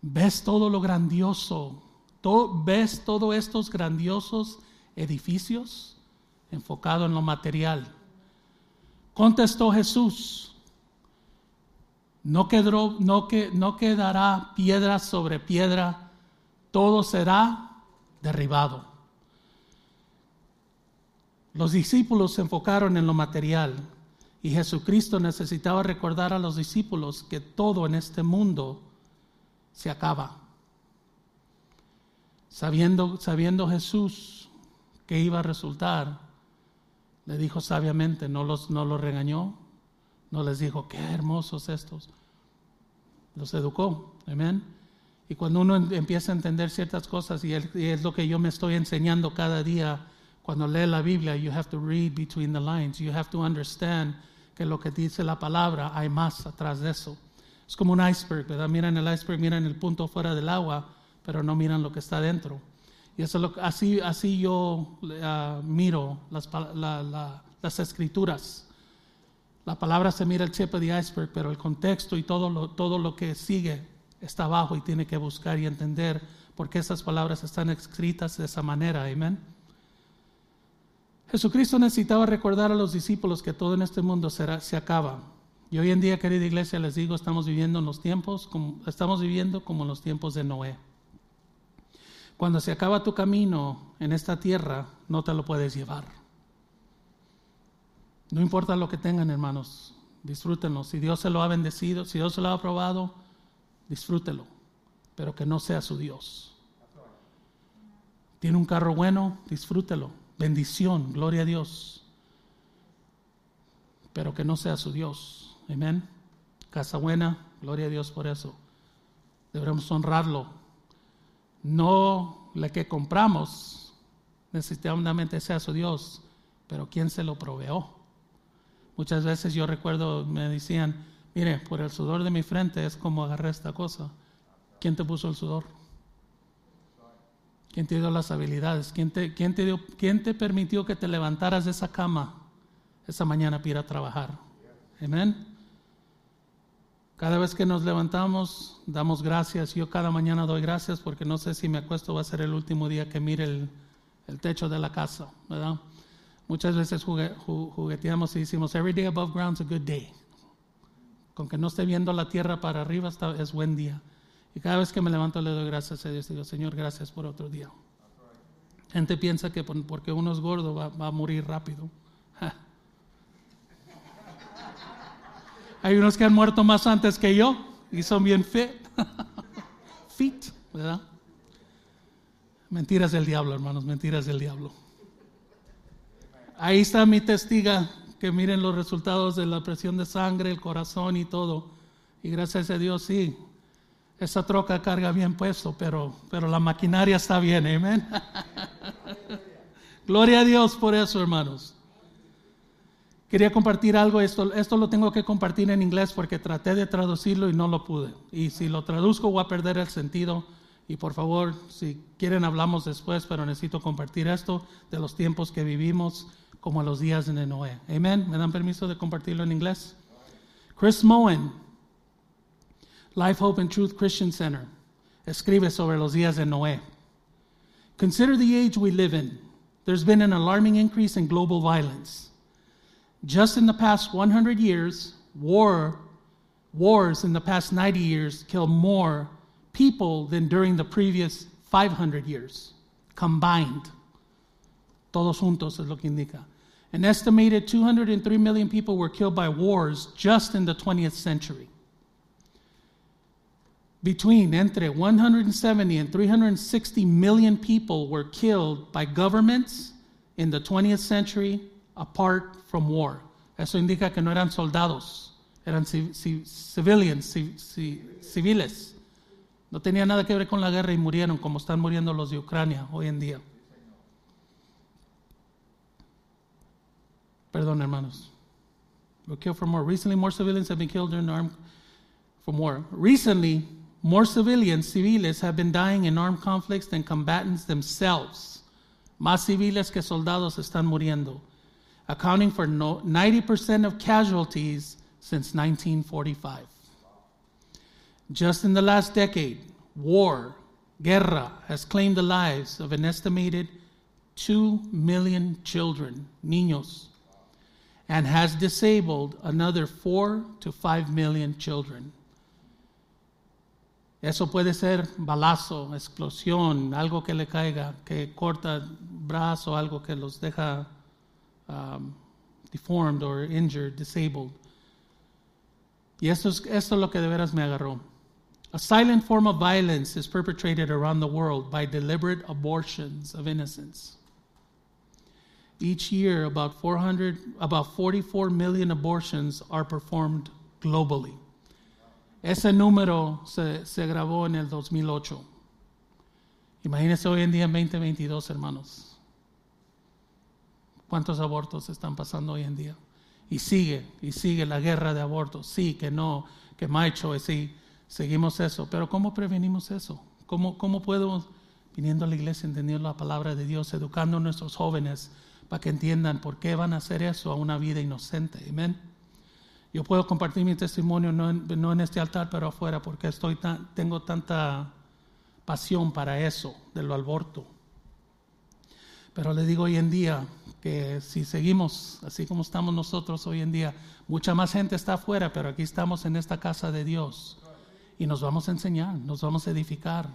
¿Ves todo lo grandioso? ¿Ves todos estos grandiosos edificios? Enfocado en lo material. Contestó Jesús, no, quedó, no, que, no quedará piedra sobre piedra, todo será derribado. Los discípulos se enfocaron en lo material y Jesucristo necesitaba recordar a los discípulos que todo en este mundo se acaba. Sabiendo, sabiendo Jesús que iba a resultar, le dijo sabiamente, no los, no los regañó, no les dijo, qué hermosos estos. Los educó, amén. Y cuando uno empieza a entender ciertas cosas, y es lo que yo me estoy enseñando cada día, cuando lee la Biblia, you have to read between the lines. You have to understand que lo que dice la palabra hay más atrás de eso. Es como un iceberg, ¿verdad? Miran el iceberg, miran el punto fuera del agua, pero no miran lo que está dentro. Y eso así, así yo uh, miro las, las escrituras. La palabra se mira el of the iceberg, pero el contexto y todo lo, todo lo que sigue está abajo y tiene que buscar y entender por qué esas palabras están escritas de esa manera. Amén. Jesucristo necesitaba recordar a los discípulos que todo en este mundo se acaba. Y hoy en día, querida iglesia, les digo, estamos viviendo en los tiempos, como, estamos viviendo como en los tiempos de Noé. Cuando se acaba tu camino en esta tierra, no te lo puedes llevar. No importa lo que tengan, hermanos, disfrútenlo. Si Dios se lo ha bendecido, si Dios se lo ha aprobado, disfrútelo, pero que no sea su Dios. Tiene un carro bueno, disfrútelo bendición, gloria a Dios. Pero que no sea su Dios. Amén. Casa buena, gloria a Dios por eso. Debemos honrarlo. No le que compramos necesariamente sea su Dios, pero quién se lo proveó. Muchas veces yo recuerdo, me decían, mire, por el sudor de mi frente es como agarré esta cosa. ¿Quién te puso el sudor? ¿Quién te dio las habilidades? ¿Quién te, permitió que te levantaras de esa cama esa mañana para ir a trabajar? Amén. Cada vez que nos levantamos, damos gracias. Yo cada mañana doy gracias porque no sé si me acuesto va a ser el último día que mire el, el techo de la casa, ¿verdad? Muchas veces jugueteamos y decimos, every day above ground is a good day. Con que no esté viendo la tierra para arriba está, es buen día. Y cada vez que me levanto le doy gracias a Dios. Digo, Señor, gracias por otro día. Gente piensa que porque uno es gordo va, va a morir rápido. Hay unos que han muerto más antes que yo y son bien fit. fit, ¿verdad? Mentiras del diablo, hermanos, mentiras del diablo. Ahí está mi testiga, que miren los resultados de la presión de sangre, el corazón y todo. Y gracias a Dios, sí, esa troca carga bien puesto, pero, pero la maquinaria está bien, amén. Gloria a Dios por eso, hermanos. Quería compartir algo, esto, esto lo tengo que compartir en inglés porque traté de traducirlo y no lo pude. Y si lo traduzco voy a perder el sentido. Y por favor, si quieren hablamos después, pero necesito compartir esto de los tiempos que vivimos como los días de Noé. Amén. ¿Me dan permiso de compartirlo en inglés? Chris Moen, Life, Hope and Truth Christian Center, escribe sobre los días de Noé. Consider the age we live in. There's been an alarming increase in global violence. Just in the past 100 years, war, wars in the past 90 years killed more people than during the previous 500 years combined. Todos juntos es lo que indica. An estimated 203 million people were killed by wars just in the 20th century. Between entre 170 and 360 million people were killed by governments in the 20th century apart from war. Eso indica que no eran soldados, eran civilians, civiles. No tenía nada que ver con la guerra y murieron como están muriendo los de Ucrania hoy en día. Perdón, hermanos. Were killed for more. Recently, more civilians have been killed during armed from war. Recently, more civilians, civiles, have been dying in armed conflicts than combatants themselves. Más civiles que soldados están muriendo accounting for 90% of casualties since 1945. Just in the last decade, war, guerra, has claimed the lives of an estimated 2 million children, niños, and has disabled another 4 to 5 million children. Eso puede ser balazo, explosión, algo que le caiga, que corta brazo, algo que los deja um, deformed or injured, disabled. Y esto es, esto es lo que de veras me agarró. A silent form of violence is perpetrated around the world by deliberate abortions of innocence. Each year, about 400, about 44 million abortions are performed globally. Ese número se, se grabó en el 2008. Imagínense hoy en día en 2022, hermanos. ¿Cuántos abortos están pasando hoy en día? Y sigue, y sigue la guerra de abortos. Sí, que no, que macho, sí, seguimos eso. Pero ¿cómo prevenimos eso? ¿Cómo, cómo podemos, viniendo a la iglesia, entendiendo la palabra de Dios, educando a nuestros jóvenes para que entiendan por qué van a hacer eso a una vida inocente? Amén. Yo puedo compartir mi testimonio no en, no este altar, pero afuera, porque tengo tanta pasión para eso, de lo aborto. Pero le digo hoy en día, que si seguimos así como estamos nosotros hoy en día, mucha más gente está afuera, pero aquí estamos en esta casa de Dios y nos vamos a enseñar, nos vamos a edificar.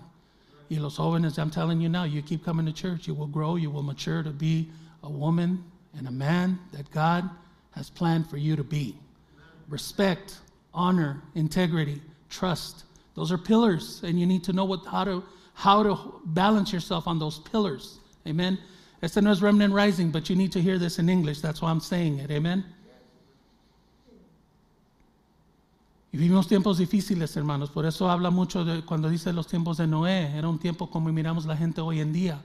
Y los jóvenes, I'm telling you now, you keep coming to church, you will grow, you will mature to be a woman and a man that God has planned for you to be. Respect, honor, integrity, trust. Those are pillars, and you need to know what, how, to, how to balance yourself on those pillars. Amen. Este no es Remnant Rising, but you need to hear this in English. That's why I'm saying it. Amen? Y vivimos tiempos difíciles, hermanos. Por eso habla mucho de cuando dice los tiempos de Noé. Era un tiempo como miramos la gente hoy en día.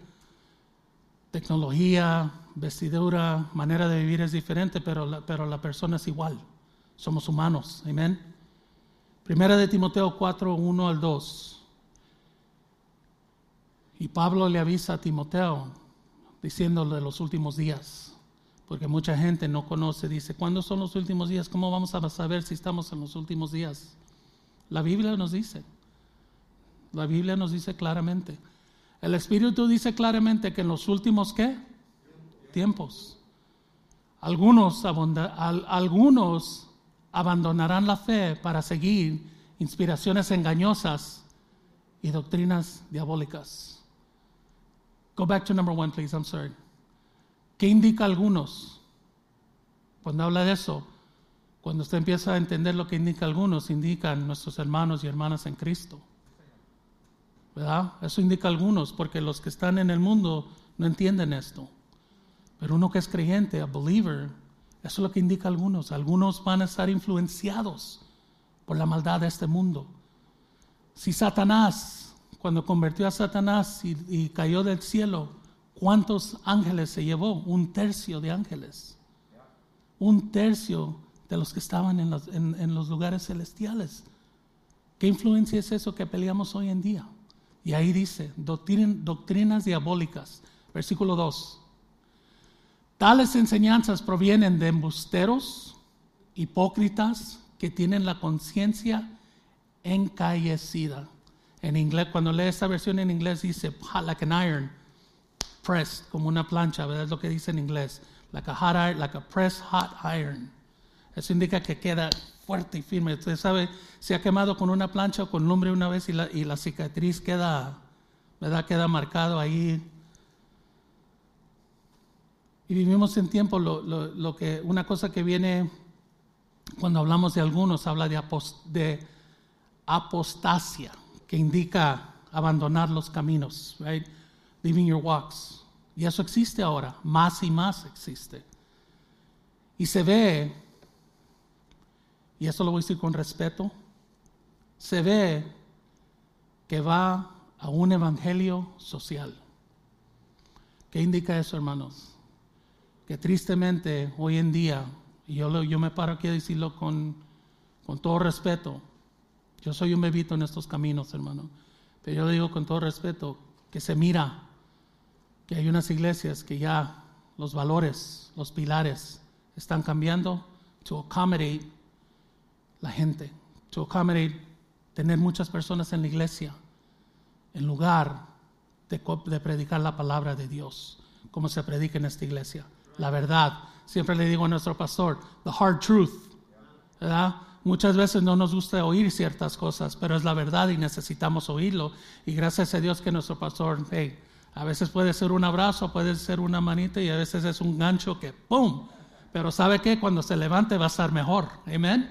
Tecnología, vestidura, manera de vivir es diferente, pero pero la persona es igual. Somos humanos. Amén. Primera de Timoteo 4, 1 al 2. Y Pablo le avisa a Timoteo diciéndole los últimos días, porque mucha gente no conoce, dice, ¿cuándo son los últimos días? ¿Cómo vamos a saber si estamos en los últimos días? La Biblia nos dice, la Biblia nos dice claramente. El Espíritu dice claramente que en los últimos qué? Tiempos. Algunos, algunos abandonarán la fe para seguir inspiraciones engañosas y doctrinas diabólicas. Go back to number one, please. I'm sorry. ¿Qué indica algunos? Cuando habla de eso, cuando usted empieza a entender lo que indica algunos, indican nuestros hermanos y hermanas en Cristo. ¿Verdad? Eso indica algunos, porque los que están en el mundo no entienden esto. Pero uno que es creyente, a believer, eso es lo que indica algunos. Algunos van a estar influenciados por la maldad de este mundo. Si Satanás cuando convirtió a Satanás y, cayó del cielo, ¿cuántos ángeles se llevó? Un tercio de ángeles. Un tercio de los que estaban en los, lugares celestiales. ¿Qué influencia es eso que peleamos hoy en día? Y ahí dice, doctrinas diabólicas. Versículo 2. Tales enseñanzas provienen de embusteros, hipócritas, que tienen la conciencia encallecida. En inglés, cuando lee esta versión en inglés dice hot like an iron, pressed, como una plancha, ¿verdad? Es lo que dice en inglés. Like a hot iron, like a pressed hot iron. Eso indica que queda fuerte y firme. Usted sabe, se ha quemado con una plancha o con lumbre una vez y la, y la cicatriz queda, ¿verdad? Queda marcado ahí. Y vivimos en tiempo, lo, lo, lo, que, una cosa que viene cuando hablamos de algunos, habla de, de apostasia que indica abandonar los caminos, right? Leaving your walks. Y eso existe ahora, más y más existe. Y se ve, y eso lo voy a decir con respeto, se ve que va a un evangelio social. ¿Qué indica eso, hermanos? Tristemente hoy en día, yo, me paro aquí a decirlo con, todo respeto, yo soy un bebito en estos caminos, hermano. Pero yo digo con todo respeto que se mira que hay unas iglesias que ya los valores, los pilares están cambiando to accommodate la gente, to accommodate tener muchas personas en la iglesia en lugar de, de predicar la palabra de Dios, como se predica en esta iglesia. La verdad. Siempre le digo a nuestro pastor, the hard truth. ¿Verdad? Muchas veces no nos gusta oír ciertas cosas, pero es la verdad y necesitamos oírlo. Y gracias a Dios que nuestro pastor, hey, a veces puede ser un abrazo, puede ser una manita y a veces es un gancho que ¡pum! Pero ¿sabe qué? Cuando se levante va a estar mejor. Amén.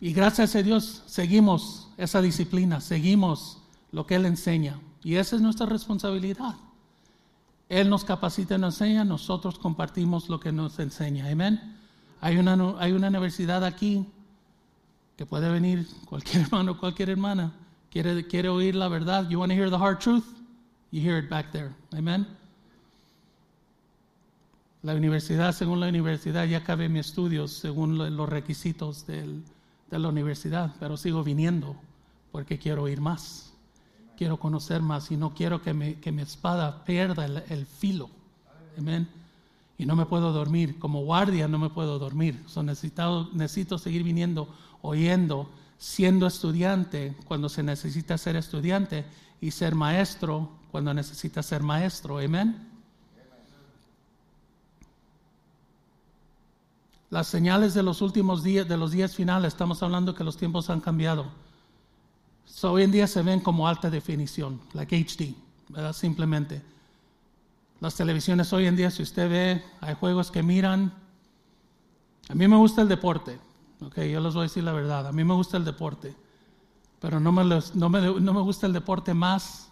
Y gracias a Dios seguimos esa disciplina, seguimos lo que Él enseña. Y esa es nuestra responsabilidad. Él nos capacita y nos enseña, nosotros compartimos lo que nos enseña. Amén. Hay una, hay una universidad aquí que puede venir cualquier hermano, cualquier hermana. Quiere, quiere oír la verdad. You want to hear the hard truth? You hear it back there. Amen. La universidad, según la universidad, ya cabe mi estudios según los requisitos de la universidad, pero sigo viniendo porque quiero oír más, quiero conocer más y no quiero que, me, que mi espada pierda el, filo. Amén y no me puedo dormir. Como guardia no me puedo dormir. So necesito, necesito seguir viniendo, oyendo, siendo estudiante cuando se necesita ser estudiante y ser maestro cuando necesita ser maestro. Amén. Las señales de los últimos días, de los días finales, estamos hablando que los tiempos han cambiado. Hoy en día se ven como alta definición, like HD, ¿verdad? Simplemente. Las televisiones hoy en día, si usted ve, hay juegos que miran. A mí me gusta el deporte, ok, yo les voy a decir la verdad, a mí me gusta el deporte, pero no me, no me, no me gusta el deporte más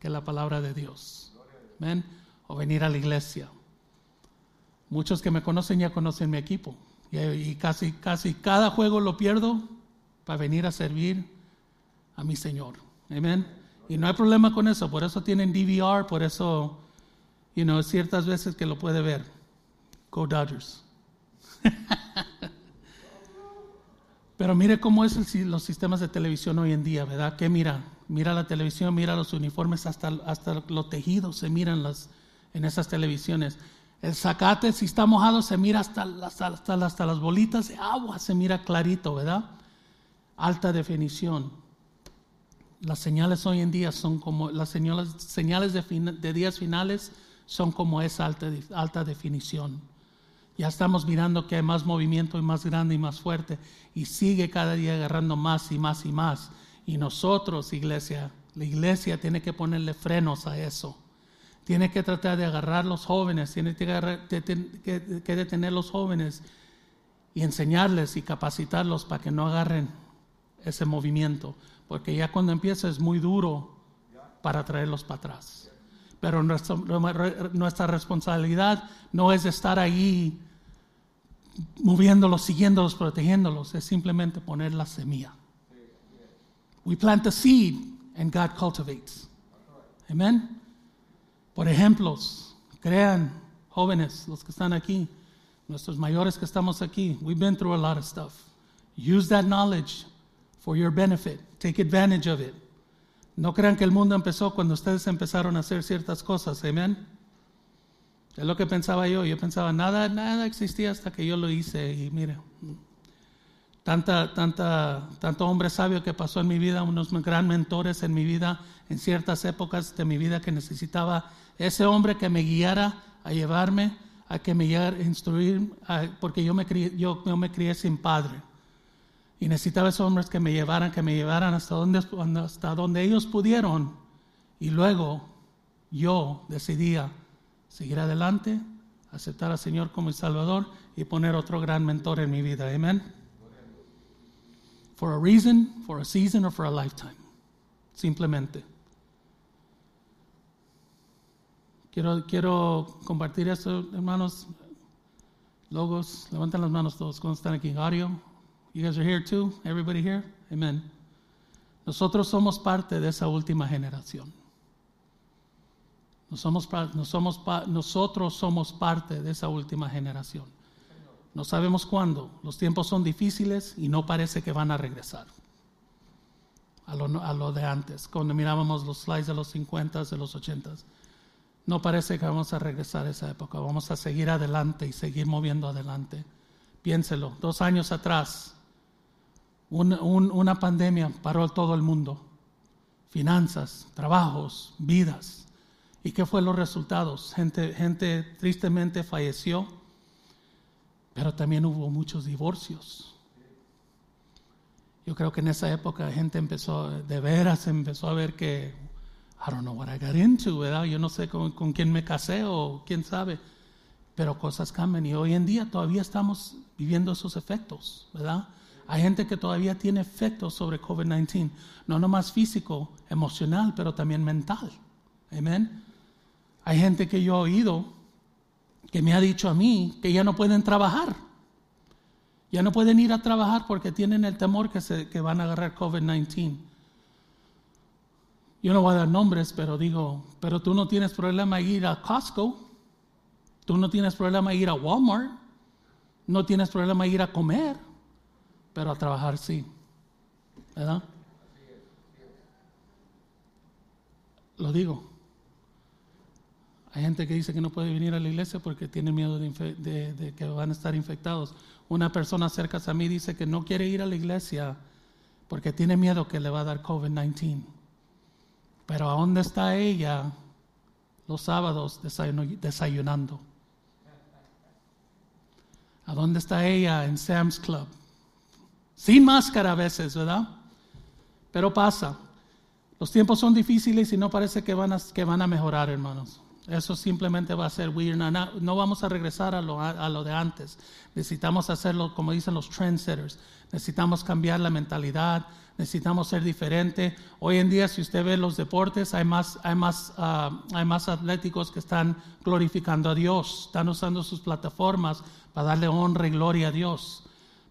que la palabra de Dios. ¿Ven? O venir a la iglesia. Muchos que me conocen ya conocen mi equipo. Y, casi, casi cada juego lo pierdo para venir a servir a mi Señor. Amén. Y no hay problema con eso, por eso tienen DVR, por eso, you know, ciertas veces que lo puede ver. Go Dodgers. Pero mire cómo es los sistemas de televisión hoy en día, ¿verdad? Que mira, mira la televisión, mira los uniformes, hasta, hasta los tejidos se miran las, en esas televisiones. El zacate, si está mojado, se mira hasta, hasta, hasta, las bolitas de agua, se mira clarito, ¿verdad? Alta definición. Las señales hoy en día son como, las señales, señales de, días finales son como esa alta, alta definición. Ya estamos mirando que hay más movimiento y más grande y más fuerte y sigue cada día agarrando más y más y más. Y nosotros, iglesia, la iglesia tiene que ponerle frenos a eso. Tiene que tratar de agarrar los jóvenes, tiene que, que, detener los jóvenes y enseñarles y capacitarlos para que no agarren ese movimiento. Porque ya cuando empieza es muy duro para traerlos para atrás. Pero nuestra, responsabilidad no es estar ahí moviéndolos, siguiéndolos, protegiéndolos, es simplemente poner la semilla. We plant the seed and God cultivates. Amen. Por ejemplos, crean jóvenes, los que están aquí, nuestros mayores que estamos aquí. We've been through a lot of stuff. Use that knowledge for your benefit. Take advantage of it. No crean que el mundo empezó cuando ustedes empezaron a hacer ciertas cosas. Amen. Es lo que pensaba yo. Yo pensaba, nada, nada existía hasta que yo lo hice. Y mire, tanta, tanta, tanto hombre sabio que pasó en mi vida, unos gran mentores en mi vida, en ciertas épocas de mi vida que necesitaba ese hombre que me guiara a llevarme, a que me guiara, a porque yo me, crié, yo, yo me crié sin padre. Y necesitaba esos hombres que me llevaran, que me llevaran hasta donde, hasta donde ellos pudieron. Y luego yo decidía seguir adelante, aceptar al Señor como el Salvador y poner otro gran mentor en mi vida. Amén. For a reason, for a season or for a lifetime. Simplemente. Quiero, quiero compartir esto, hermanos. Logos, levanten las manos todos cuando están aquí. Audio, you guys are here too? Everybody here? Amen. Nosotros somos parte de esa última generación somos, somos, nosotros somos parte de esa última generación. No sabemos cuándo. Los tiempos son difíciles y no parece que van a regresar a lo, a lo de antes. Cuando mirábamos los slides de los 50, de los 80, no parece que vamos a regresar a esa época. Vamos a seguir adelante y seguir moviendo adelante. Piénselo, dos años atrás, una pandemia paró todo el mundo. Finanzas, trabajos, vidas ¿Y qué fue los resultados? Gente, gente tristemente falleció, pero también hubo muchos divorcios. Yo creo que en esa época gente empezó, de veras empezó a ver que, I don't know what I got into, ¿verdad? Yo no sé con, con quién me casé o quién sabe, pero cosas cambian y hoy en día todavía estamos viviendo esos efectos, ¿verdad? Hay gente que todavía tiene efectos sobre COVID-19, no nomás físico, emocional, pero también mental. Amén. Hay gente que yo he oído que me ha dicho a mí que ya no pueden trabajar. Ya no pueden ir a trabajar porque tienen el temor que, se, que van a agarrar COVID-19. Yo no voy a dar nombres, pero digo, pero tú no tienes problema ir a Costco, tú no tienes problema ir a Walmart, no tienes problema ir a comer, pero a trabajar sí. ¿Verdad? Lo digo. Hay gente que dice que no puede venir a la iglesia porque tiene miedo de, que van a estar infectados. Una persona cerca a mí dice que no quiere ir a la iglesia porque tiene miedo que le va a dar COVID-19. Pero ¿a dónde está ella los sábados desayunando? ¿A dónde está ella en Sam's Club? Sin máscara a veces, ¿verdad? Pero pasa. Los tiempos son difíciles y no parece que van a, que van a mejorar, hermanos. Eso simplemente va a ser weird. No, vamos a regresar a lo, a lo de antes. Necesitamos hacerlo como dicen los trendsetters. Necesitamos cambiar la mentalidad. Necesitamos ser diferente. Hoy en día, si usted ve los deportes, hay más, hay más, ah, hay más atléticos que están glorificando a Dios. Están usando sus plataformas para darle honra y gloria a Dios.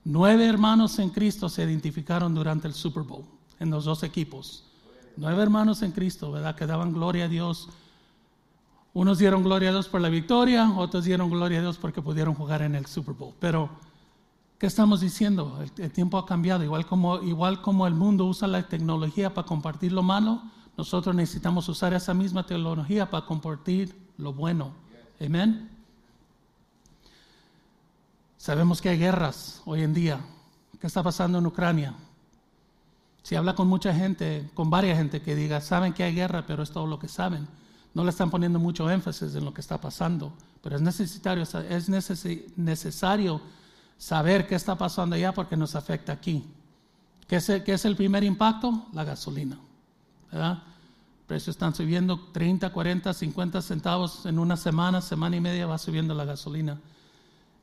Nueve hermanos en Cristo se identificaron durante el Super Bowl en los dos equipos. Nueve hermanos en Cristo, ¿verdad? Que daban gloria a Dios unos dieron gloria a Dios por la victoria, otros dieron gloria a Dios porque pudieron jugar en el Super Bowl. Pero, ¿qué estamos diciendo? El, tiempo ha cambiado. Igual como, igual como el mundo usa la tecnología para compartir lo malo, nosotros necesitamos usar esa misma tecnología para compartir lo bueno. Amén. Sabemos que hay guerras hoy en día. ¿Qué está pasando en Ucrania? Si habla con mucha gente, con varias gente que diga, saben que hay guerra, pero es todo lo que saben no le están poniendo mucho énfasis en lo que está pasando, pero es necesario, es necesario saber qué está pasando allá porque nos afecta aquí. ¿Qué es, el, es el primer impacto? La gasolina. ¿verdad? Precios están subiendo 30, 40, 50 centavos en una semana, semana y media va subiendo la gasolina.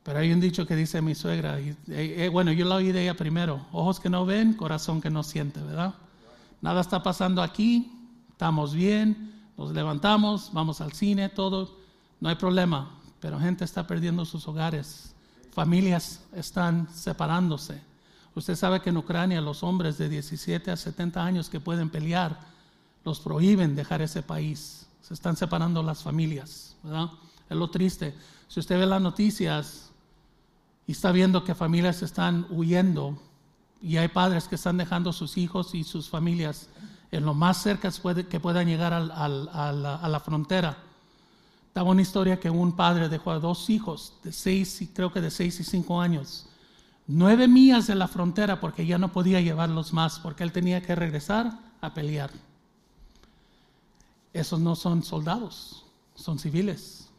Pero hay un dicho que dice mi suegra, y, eh, bueno, yo la oí de ella primero, ojos que no ven, corazón que no siente, ¿verdad? Nada está pasando aquí, estamos bien, nos levantamos, vamos al cine, todo, no hay problema, pero gente está perdiendo sus hogares, familias están separándose. Usted sabe que en Ucrania los hombres de 17 a 70 años que pueden pelear, los prohíben dejar ese país. Se están separando las familias, ¿verdad? Es lo triste. Si usted ve las noticias y está viendo que familias están huyendo y hay padres que están dejando sus hijos y sus familias en lo más cerca que puedan llegar a, la, frontera. Estaba una historia que un padre dejó a dos hijos de seis, creo que de seis y cinco años, nueve millas de la frontera porque ya no podía llevarlos más, porque él tenía que regresar a pelear. Esos no son soldados, son civiles.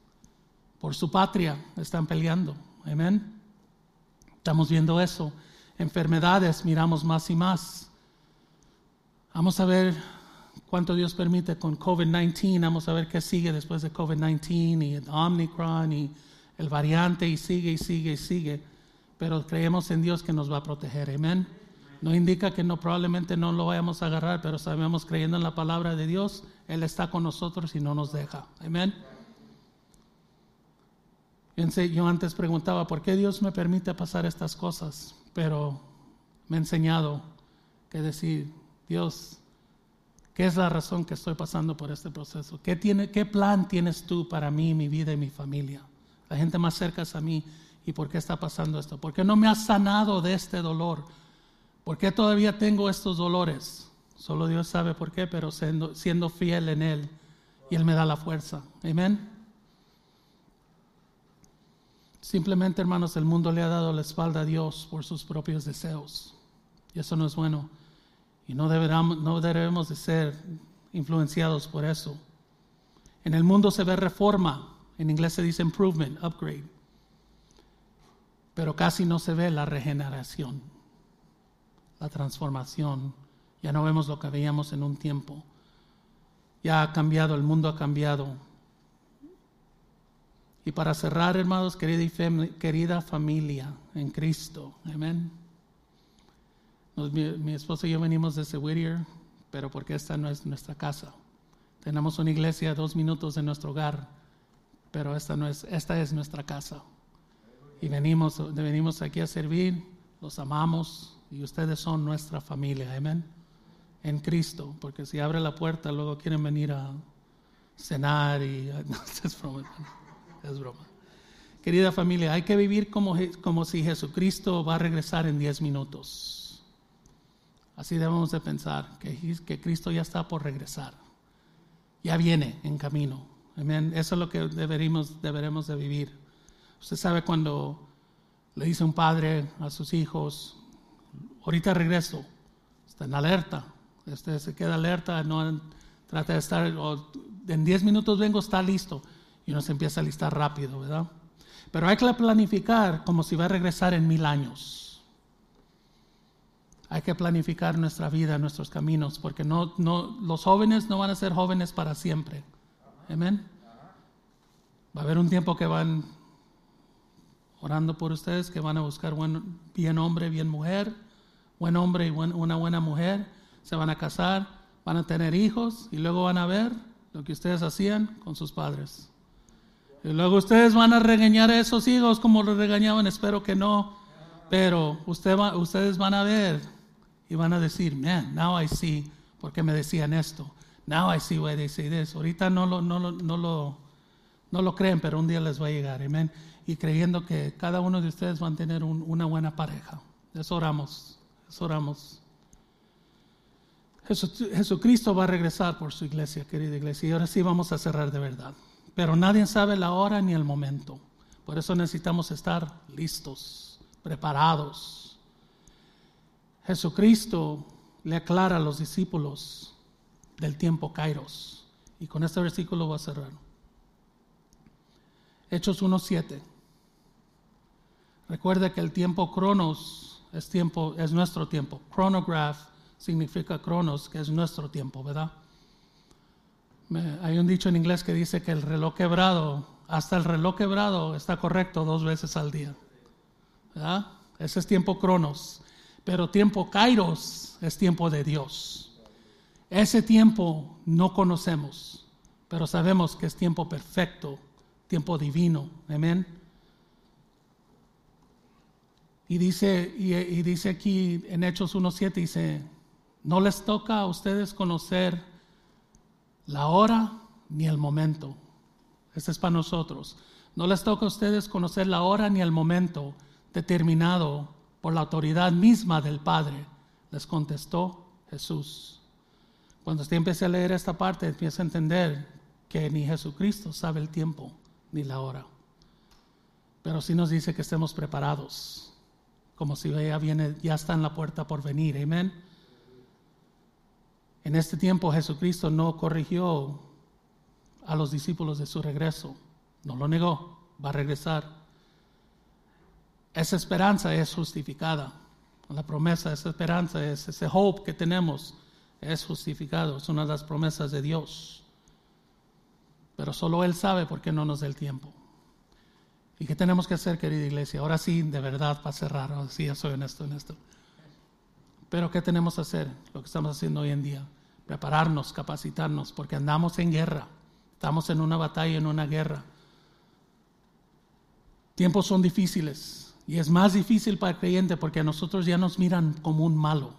Por su patria están peleando. Amén. Estamos viendo eso. Enfermedades miramos más y más. Vamos a ver cuánto Dios permite con COVID-19, vamos a ver qué sigue después de COVID-19 y el Omicron y el variante y sigue y sigue y sigue. Pero creemos en Dios que nos va a proteger, amén. No indica que no probablemente no lo vayamos a agarrar, pero sabemos creyendo en la palabra de Dios, Él está con nosotros y no nos deja, amén. Yo antes preguntaba, ¿por qué Dios me permite pasar estas cosas? Pero me ha enseñado que decir, Dios, ¿qué es la razón que estoy pasando por este proceso? ¿Qué, tiene, ¿Qué plan tienes tú para mí, mi vida y mi familia? La gente más cerca a mí. ¿Y por qué está pasando esto? ¿Por qué no me has sanado de este dolor? ¿Por qué todavía tengo estos dolores? Solo Dios sabe por qué, pero siendo, siendo fiel en Él y Él me da la fuerza. Amén. Simplemente, hermanos, el mundo le ha dado la espalda a Dios por sus propios deseos. Y eso no es bueno. Y no, deberamos, debemos de ser influenciados por eso. En el mundo se ve reforma, en inglés se dice improvement, upgrade, pero casi no se ve la regeneración, la transformación. Ya no vemos lo que veíamos en un tiempo. Ya ha cambiado, el mundo ha cambiado. Y para cerrar, hermanos, querida, querida familia en Cristo, amén. Mi, esposa y yo venimos desde Whittier, pero porque esta no es nuestra casa. Tenemos una iglesia a dos minutos de nuestro hogar, pero esta, no es, esta es nuestra casa. Y venimos, venimos aquí a servir, los amamos y ustedes son nuestra familia, amén. En Cristo, porque si abre la puerta luego quieren venir a cenar y... No, es broma. Querida familia, hay que vivir como, como si Jesucristo va a regresar en diez minutos. Así debemos de pensar, que, que Cristo ya está por regresar. Ya viene en camino. Amén. Eso es lo que deberíamos, deberemos de vivir. Usted sabe cuando le dice un padre a sus hijos, ahorita regreso, está en alerta. Usted se queda alerta, no trata de estar, en 10 minutos vengo, está listo. Y uno se empieza a listar rápido, ¿verdad? Pero hay que planificar como si va a regresar en mil años. Hay que planificar nuestra vida, nuestros caminos, porque no, no, los jóvenes no van a ser jóvenes para siempre. Amén. Va a haber un tiempo que van orando por ustedes, que van a buscar buen, bien hombre, bien mujer, buen hombre y una buena mujer, se van a casar, van a tener hijos y luego van a ver lo que ustedes hacían con sus padres. Y luego ustedes van a regañar a esos hijos como los regañaban, espero que no, pero usted ustedes van a ver y van a decir, man, now I see por qué me decían esto. Now I see why they say this. Ahorita no lo, no lo, no lo, no lo creen, pero un día les va a llegar, amén. Y creyendo que cada uno de ustedes van a tener una buena pareja. Eso oramos, eso oramos. Jesucristo va a regresar por su iglesia, querida iglesia, y ahora sí vamos a cerrar de verdad. Pero nadie sabe la hora ni el momento. Por eso necesitamos estar listos, preparados. Jesucristo le aclara a los discípulos del tiempo Kairos. Y con este versículo voy a cerrar. Hechos 1.7. Recuerde que el tiempo Cronos es, tiempo, es nuestro tiempo. Chronograph significa Cronos, que es nuestro tiempo, ¿verdad? Hay un dicho en inglés que dice que el reloj quebrado, hasta el reloj quebrado está correcto dos veces al día. Ese es tiempo Cronos. Pero tiempo Kairos es tiempo de Dios. Ese tiempo no conocemos, pero sabemos que es tiempo perfecto, tiempo divino. Amén. Y dice, y, dice aquí en Hechos 1.7, dice, no les toca a ustedes conocer la hora ni el momento. Este es para nosotros. No les toca a ustedes conocer la hora ni el momento determinado por la autoridad misma del Padre. Les contestó Jesús. Cuando usted empiece a leer esta parte, empieza a entender que ni Jesucristo sabe el tiempo ni la hora. Pero sí nos dice que estemos preparados, como si ella viene, ya está en la puerta por venir. Amén. En este tiempo Jesucristo no corrigió a los discípulos de su regreso, no lo negó, va a regresar. Esa esperanza es justificada. La promesa, esa esperanza, es, ese hope que tenemos es justificado. Es una de las promesas de Dios. Pero solo Él sabe por qué no nos da el tiempo. ¿Y qué tenemos que hacer, querida iglesia? Ahora sí, de verdad, para cerrar. Ahora sí, soy honesto en esto. Pero ¿qué tenemos que hacer? Lo que estamos haciendo hoy en día. Prepararnos, capacitarnos, porque andamos en guerra. Estamos en una batalla, en una guerra. Tiempos son difíciles y es más difícil para el creyente porque a nosotros ya nos miran como un malo.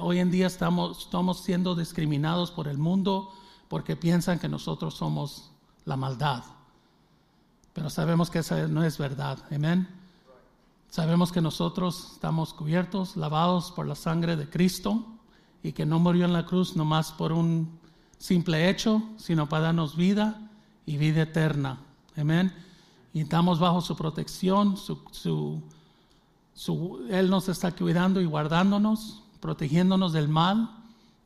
Hoy en día estamos, estamos siendo discriminados por el mundo porque piensan que nosotros somos la maldad. Pero sabemos que esa no es verdad. Amén. Sabemos que nosotros estamos cubiertos, lavados por la sangre de Cristo y que no murió en la cruz nomás por un simple hecho, sino para darnos vida y vida eterna. Amén. Y estamos bajo su protección, su, Él nos está cuidando y guardándonos, protegiéndonos del mal.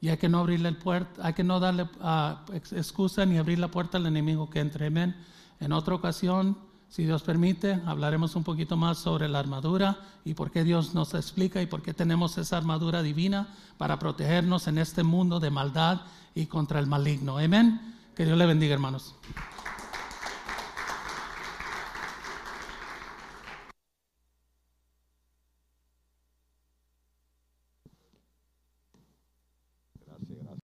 Y hay que no abrirle el puerta, hay que no darle ah, excusa ni abrir la puerta al enemigo que entre. Amén. En otra ocasión si Dios permite, hablaremos un poquito más sobre la armadura y por qué Dios nos explica y por qué tenemos esa armadura divina para protegernos en este mundo de maldad y contra el maligno. Amén. Que Dios le bendiga, hermanos.